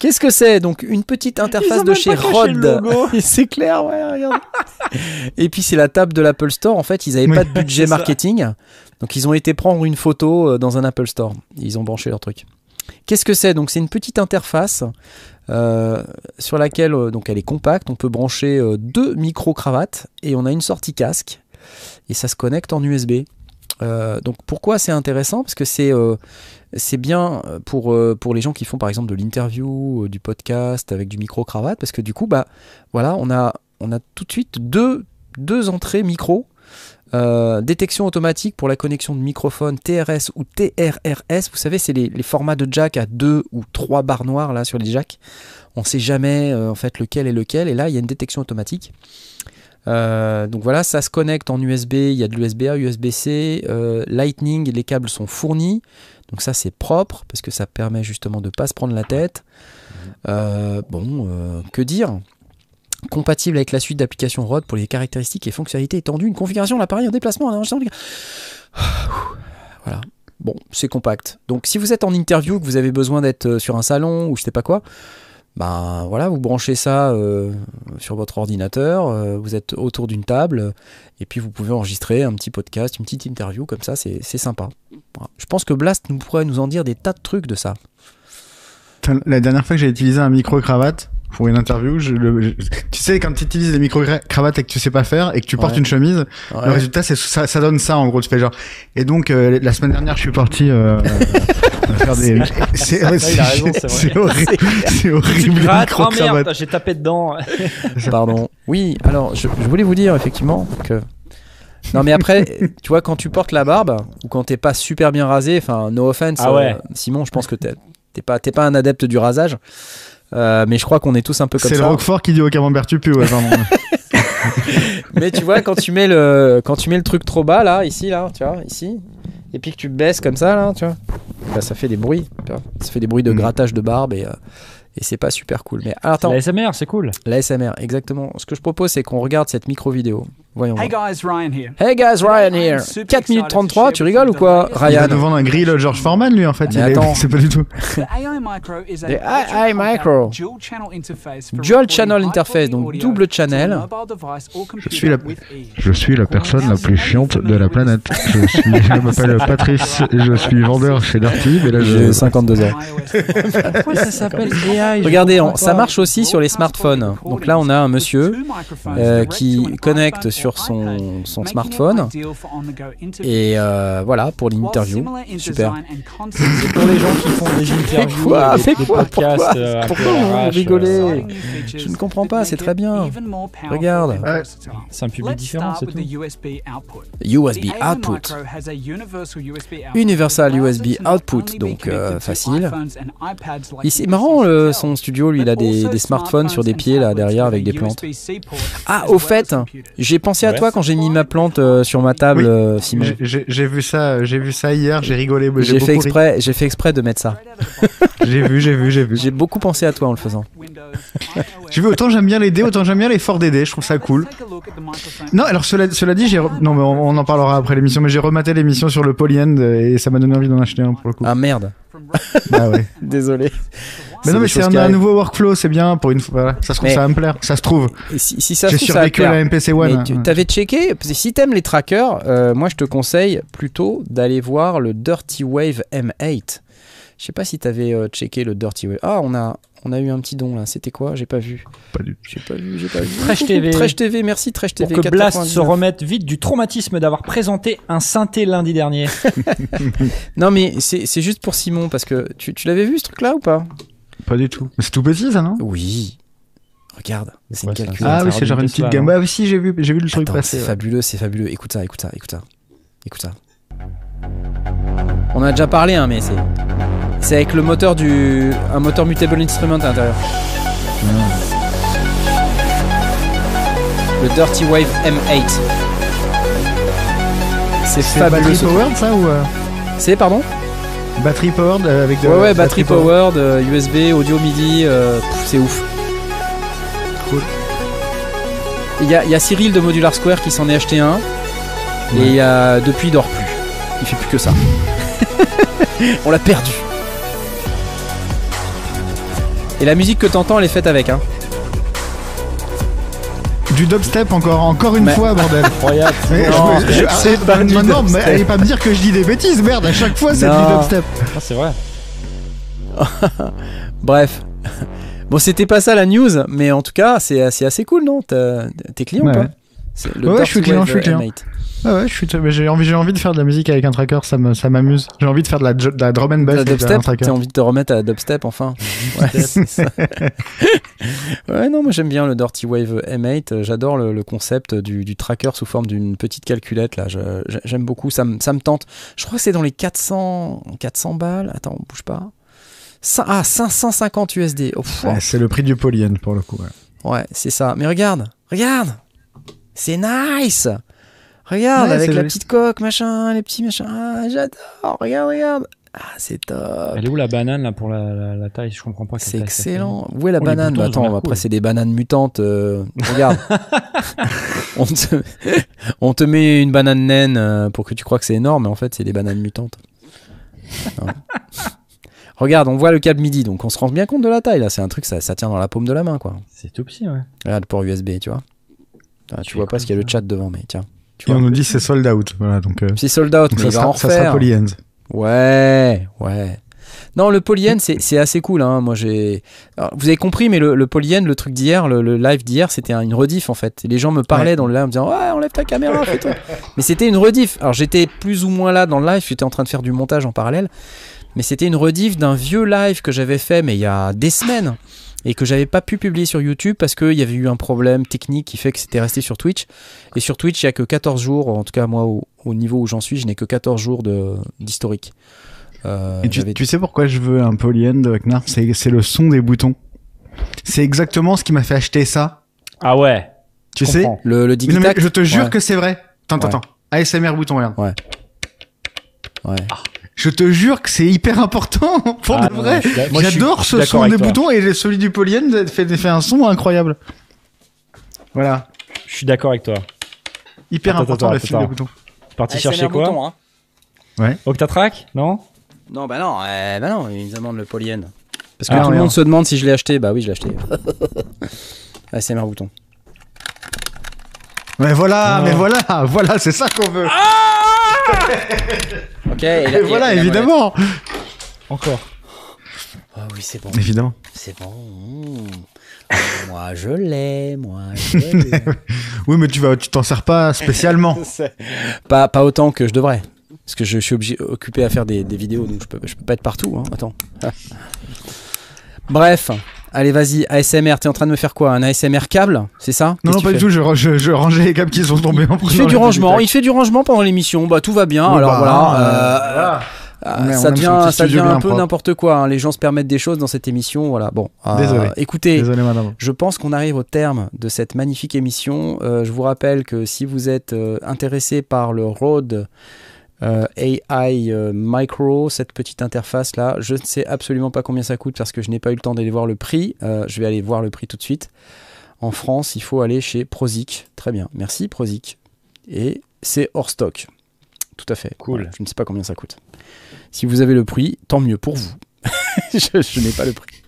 Qu'est-ce que c'est Donc une petite interface de chez Rode. logo. c'est clair, ouais, regarde. Et puis c'est la table de l'Apple Store. En fait, ils n'avaient Oui, pas de budget ça. marketing, donc ils ont été prendre une photo euh, dans un Apple Store. Ils ont branché leur truc. Qu'est-ce que c'est Donc c'est une petite interface euh, sur laquelle euh, donc elle est compacte. On peut brancher euh, deux micro cravates et on a une sortie casque et ça se connecte en USB. Euh, donc pourquoi c'est intéressant? Parce que c'est euh, c'est bien pour, euh, pour les gens qui font par exemple de l'interview, euh, du podcast avec du micro cravate parce que du coup bah voilà on a a tout de suite deux entrées micro. Euh, détection automatique pour la connexion de microphone TRS ou TRRS. Vous savez, c'est les, formats de jack à deux ou trois barres noires là sur les jacks. On sait jamais euh, en fait lequel est lequel. Et là, il y a une détection automatique. Euh, donc voilà, ça se connecte en USB. Il y a de l'USB-A, USB-C, euh, Lightning. Les câbles sont fournis. Donc ça, c'est propre parce que ça permet justement de pas se prendre la tête. Euh, bon, euh, que dire? Compatible avec la suite d'applications ROD pour les caractéristiques et fonctionnalités étendues, une configuration de l'appareil en déplacement, enregistrement. Voilà. Bon, c'est compact. Donc si vous êtes en interview, que vous avez besoin d'être euh, sur un salon ou je sais pas quoi, ben voilà, vous branchez ça euh, sur votre ordinateur, euh, vous êtes autour d'une table, et puis vous pouvez enregistrer un petit podcast, une petite interview comme ça, c'est sympa. Je pense que Blast nous pourrait nous en dire des tas de trucs de ça. La dernière fois que j'ai utilisé un micro-cravate pour une interview, je, le- je- tu sais, quand tu utilises des micro-cravates et que tu sais pas faire et que tu portes Ouais. une chemise, Ouais. le résultat, c'est ça, ça donne ça en gros. Tu fais genre. Et donc, euh, la semaine dernière, je suis parti euh, faire des. C'est horrible. C'est Tu horrible. grattes, oh merde, j'ai tapé dedans. Pardon. Oui, alors je, je voulais vous dire effectivement que. Non mais après, tu vois, quand tu portes la barbe ou quand t'es pas super bien rasé, enfin, no offense, Ah ouais. euh, Simon, je pense que t'es t'es pas, t'es pas un adepte du rasage. Euh, mais je crois qu'on est tous un peu comme C'est le ça. Roquefort qui dit au camembert tu pues. Ouais. Mais tu vois, quand tu mets le, quand tu mets le truc trop bas là, ici là, tu vois, ici, et puis que tu baisses comme ça là, tu vois, bah, ça fait des bruits. tu vois. Ça fait des bruits de Mm. grattage de barbe et, euh, et c'est pas super cool. Mais alors, attends, La SMR, c'est cool. la SMR, exactement. Ce que je propose, c'est qu'on regarde cette micro vidéo. Voyons. Hey guys, Ryan here. Hey guys, Ryan here. 4 minutes 33, tu rigoles ou quoi, Il va Ryan vendre un grill George Foreman lui en fait. Mais Il attends. C'est pas du tout. The AI Micro is a The AI ultra-compact Micro. dual channel interface Dual channel donc double channel. computer suis la-. Je suis la personne la plus chiante de la planète. Je, suis, je m'appelle Patrice et je suis vendeur chez Darty. Mais là, J'ai je, 52 ans. Pourquoi ça s'appelle AI je Regardez, on- ça marche aussi sur les smartphones. Donc là, on a un monsieur euh, qui connecte sur son, son smartphone. Et euh, voilà, pour l'interview. Super. C'est pour les gens qui font des interviews, quoi des, Fais des quoi podcasts. Pourquoi euh, Pourquoi vous rigolez euh, Je ne comprends pas, c'est très bien. Regarde. Ouais. C'est un public différent, c'est tout. USB output. Universal USB output, donc euh, facile. Il- C'est marrant, euh, son studio, lui, il a des, des smartphones sur des pieds là derrière avec des plantes. Ah, au fait, j'ai pensé à Ouais. toi quand j'ai mis ma plante euh, sur ma table, Oui. euh, Simon. J'ai- vu ça, j'ai vu ça hier, j'ai rigolé. J'ai fait exprès, j'ai fait exprès de mettre ça. J'ai vu, j'ai vu, j'ai vu. J'ai beaucoup pensé à toi en le faisant. J'ai vu autant j'aime bien les dés, autant j'aime bien les forts des dés. Je trouve ça cool. Non, alors cela, cela dit, j'ai re- non mais on, on en parlera après l'émission, mais j'ai rematé l'émission sur le polyend et ça m'a donné envie d'en acheter un pour le coup. Ah merde, Bah ouais. désolé. Mais non mais c'est un, nouveau workflow, c'est bien pour une fois. Voilà. Ça se trouve Mais- ça va me plaire, ça se trouve. Si, si ça se J'ai survécu à la MPC One. Tu hein. t'avais checké, si t'aimes les trackers, euh, moi je te conseille plutôt d'aller voir le Dirty Wave M8. Je sais pas si t'avais euh, checké le Dirty Wave. Ah, on a, on a eu un petit don là. C'était quoi? J'ai pas vu. Pas du tout. J'ai pas vu, j'ai pas vu. Trèche TV. Trèche TV, merci Trèche Pour TV. que Blast 4,99. se remette vite du traumatisme d'avoir présenté un synthé lundi dernier. Non mais c'est c'est juste pour Simon parce que tu, tu l'avais vu ce truc là ou pas? Pas du tout. Mais c'est tout petit ça non? Oui. Regarde, c'est Ouais, une c'est un calcul. Ah oui, c'est genre une petite gamme. non Bah oui, si j'ai vu, j'ai vu le truc passer. c'est ouais. fabuleux, c'est fabuleux. Écoute ça, écoute ça, écoute ça. Écoute ça. On a déjà parlé, hein, mais c'est. C'est avec le moteur du. Un moteur Mutable Instrument à l'intérieur. Le Dirty Wave M8. C'est C'est fabuleux. battery ce truc. powered ça ou euh, C'est, pardon? Battery powered euh, avec de Ouais, ouais, battery powered, euh, USB, audio MIDI, euh, c'est ouf. Cool. Il y y a Cyril de Modular Square qui s'en est acheté un. Et il y a- depuis, il dort plus. Il fait plus que ça. On l'a perdu. Et la musique que t'entends, elle est faite avec. Hein. Du dubstep encore, encore une Mais- fois, bordel. Incroyable. C'est ah, pas maintenant, mais allez pas me dire que je dis des bêtises, merde, à chaque fois c'est du dubstep. Ah, c'est vrai. Bref. Bon, c'était pas ça la news, mais en tout cas, c'est c'est assez cool, non T'es client Ouais, ou pas? Ouais. C'est Ouais, je suis client, je suis euh, client. M8. Ah ouais, j'ai envie, j'ai envie de faire de la musique avec un tracker, ça me, ça m'amuse. J'ai envie de faire de la, de la drum and bass La avec un dubstep tracker. T'as envie de te remettre à la dubstep enfin Ouais, c'est ça. ouais, non, moi j'aime bien le Dirty Wave M8. euh, J'adore le, le concept du, du tracker sous forme d'une petite calculette. là. J'aime beaucoup, ça, me- ça me tente. Je crois que c'est dans les 400, 400 balles. Attends, on bouge pas. Ah, 550 USD. Oh, Ouais, c'est le prix du polyène pour le coup. ouais. Ouais, c'est ça. Mais regarde, regarde C'est nice Regarde, Ouais, avec la petite coque, machin, les petits machins. Ah, j'adore Regarde, regarde Ah, c'est top Elle est où la banane là pour la, la, la taille? Je comprends pas. C'est excellent. Où est la Oh, banane? boutons, Attends, l'air après cool. c'est des bananes mutantes. euh, regarde. on, te... on te met une banane naine euh, pour que tu crois que c'est énorme, mais en fait c'est des bananes mutantes. Regarde, on voit le câble MIDI, donc on se rend bien compte de la taille là. C'est un truc, ça, ça tient dans la paume de la main quoi. C'est tout petit, ouais. Regarde, port USB, tu vois. Ah, tu vois pas cool, parce qu'il y a le chat devant, mais tiens. Tu Et vois. on nous dit c'est sold out. Voilà, donc, euh, C'est sold out, donc mais ça, il va en sera, ça sera refaire. polyends. Ouais, ouais. Non, le polyène, c'est c'est assez cool. Hein. Moi, j'ai. Alors, Vous avez compris, mais le, le le truc d'hier, le, le live d'hier, c'était un- une rediff en fait. Et les gens me parlaient Ouais. dans le live en me disant Ouais, enlève ta caméra, fais toi. mais c'était une rediff. Alors, j'étais plus ou moins là dans le live, j'étais en train de faire du montage en parallèle. Mais c'était une rediff d'un vieux live que j'avais fait, mais il y a des semaines. Et que j'avais pas pu publier sur YouTube parce qu'il y avait eu un problème technique qui fait que c'était resté sur Twitch. Et sur Twitch, il y a que 14 jours, en tout cas, moi, au, au niveau où j'en suis, je n'ai que 14 jours de- d'historique. Euh, Et tu, sais pourquoi je veux un polyend, Wagner C'est c'est le son des boutons. C'est exactement ce qui m'a fait acheter ça. Ah ouais. Tu je sais? comprends. Le, le Mais non, mais digitact Je te jure Ouais. que c'est vrai. Attends, attends, Ouais. attends. ASMR bouton, regarde. Ouais. Je te jure que c'est hyper important pour Ah, de vrai. J'adore ce son des toi. boutons et celui du polyend fait, fait un son incroyable. Voilà. Je suis d'accord avec toi. Hyper Attends, important attends, le fil des boutons. Parti chercher quoi bouton, hein. Octatrack Non Non, bah non, euh, bah non, ils demandent le polyène. Parce que Ah, tout le monde se demande si je l'ai acheté. Bah oui, je l'ai acheté. ASMR bouton. Mais voilà, mais voilà, voilà, c'est ça qu'on veut. Ok, et, Et voilà, évidemment. Encore. Oh oui, c'est bon. Évidemment. C'est bon. Mmh. moi, je l'ai, moi, je l'ai. Oui, mais tu vas, tu t'en sers pas spécialement. pas, pas autant que je devrais. Parce que je, suis obligé, occupé à faire des, des vidéos, donc je peux, je peux pas être partout. Hein. Attends. Bref, allez, vas-y, ASMR. T'es en train de me faire quoi Un ASMR câble C'est ça? Non, non, pas du tout. Je, je, je rangeais les câbles qui sont tombés en Il fait du rangement, il fait du rangement pendant l'émission. Bah tout va bien. Oui, Alors bah, voilà, euh, euh, voilà. ah, est- on ça devient, ça devient un peu n'importe quoi. hein. Les gens se permettent des choses dans cette émission. Voilà. Bon, euh, Désolé. écoutez, Désolé, madame. je pense qu'on arrive au terme de cette magnifique émission. Euh, je vous rappelle que si vous êtes euh, intéressé par le Rode euh, AI euh, Micro, cette petite interface là, je ne sais absolument pas combien ça coûte parce que je n'ai pas eu le temps d'aller voir le prix. Euh, je vais aller voir le prix tout de suite. En France, il faut aller chez Prozic. Très bien, merci Prozic. Et c'est hors stock. Tout à fait. Cool. Je ne sais pas combien ça coûte. Si vous avez le prix, tant mieux pour vous. je je n'ai pas le prix.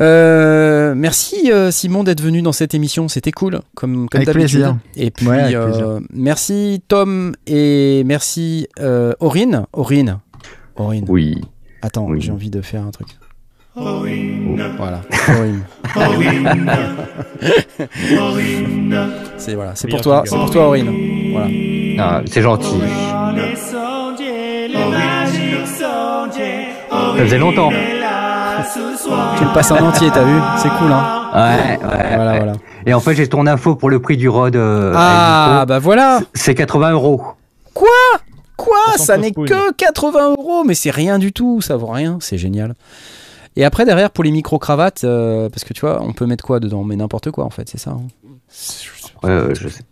Euh, merci euh, Simon d'être venu dans cette émission, c'était cool comme, comme Avec d'habitude. plaisir. Et puis Ouais, avec euh, plaisir. merci Tom et merci euh, Aurine. Aurine. Aurine. Oui. Attends, Oui. j'ai envie de faire un truc. Voilà. Aurine. c'est voilà, c'est pour toi, c'est pour toi Aurine. Voilà. Ah, c'est gentil. Ça faisait longtemps. Tu le passes en entier, t'as vu C'est cool hein. Ouais, ouais. Voilà ouais. voilà. Et en fait, j'ai ton info pour le prix du Rod. euh, Ah bah voilà. C'est 80 euros. Quoi? Sans Ça n'est que 80 euros, mais c'est rien du tout, ça vaut rien, c'est génial. Et après derrière pour les micro cravates, euh, parce que tu vois, on peut mettre quoi dedans, mais n'importe quoi en fait, c'est ça. hein. Ouais, ouais, je sais.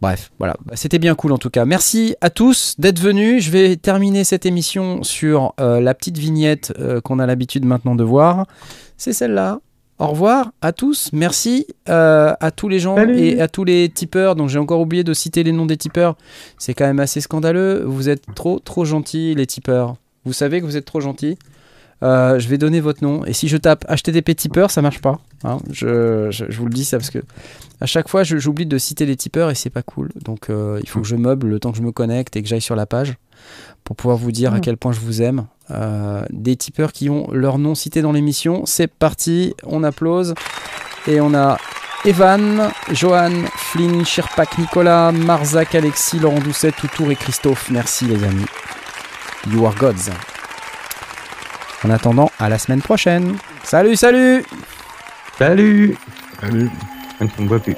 Bref, voilà, Bah, c'était bien cool en tout cas. Merci à tous d'être venus. Je vais terminer cette émission sur euh, la petite vignette euh, qu'on a l'habitude maintenant de voir. C'est celle-là. Au revoir à tous. Merci euh, à tous les gens et à tous les tipeurs. Donc j'ai encore oublié de citer les noms des tipeurs. C'est quand même assez scandaleux. Vous êtes trop trop gentils les tipeurs. Vous savez que vous êtes trop gentils. Je vais donner votre nom. Et si je tape HTTP tipeur, ça marche pas. Hein. je, je- je vous le dis ça parce que à chaque fois, je- j'oublie de citer les tipeurs et c'est pas cool. Donc euh, il faut que je meuble le temps que je me connecte et que j'aille sur la page pour pouvoir vous dire à quel point je vous aime. Euh, des tipeurs qui ont leur nom cité dans l'émission. C'est parti, on applause. Et on a Evan, Johan, Flynn, Sherpak, Nicolas, Marzac, Alexis, Laurent Doucet, Toutour et Christophe. Merci les amis. You are gods. En attendant, à la semaine prochaine. Salut, salut Salut Salut. Je ne bois plus.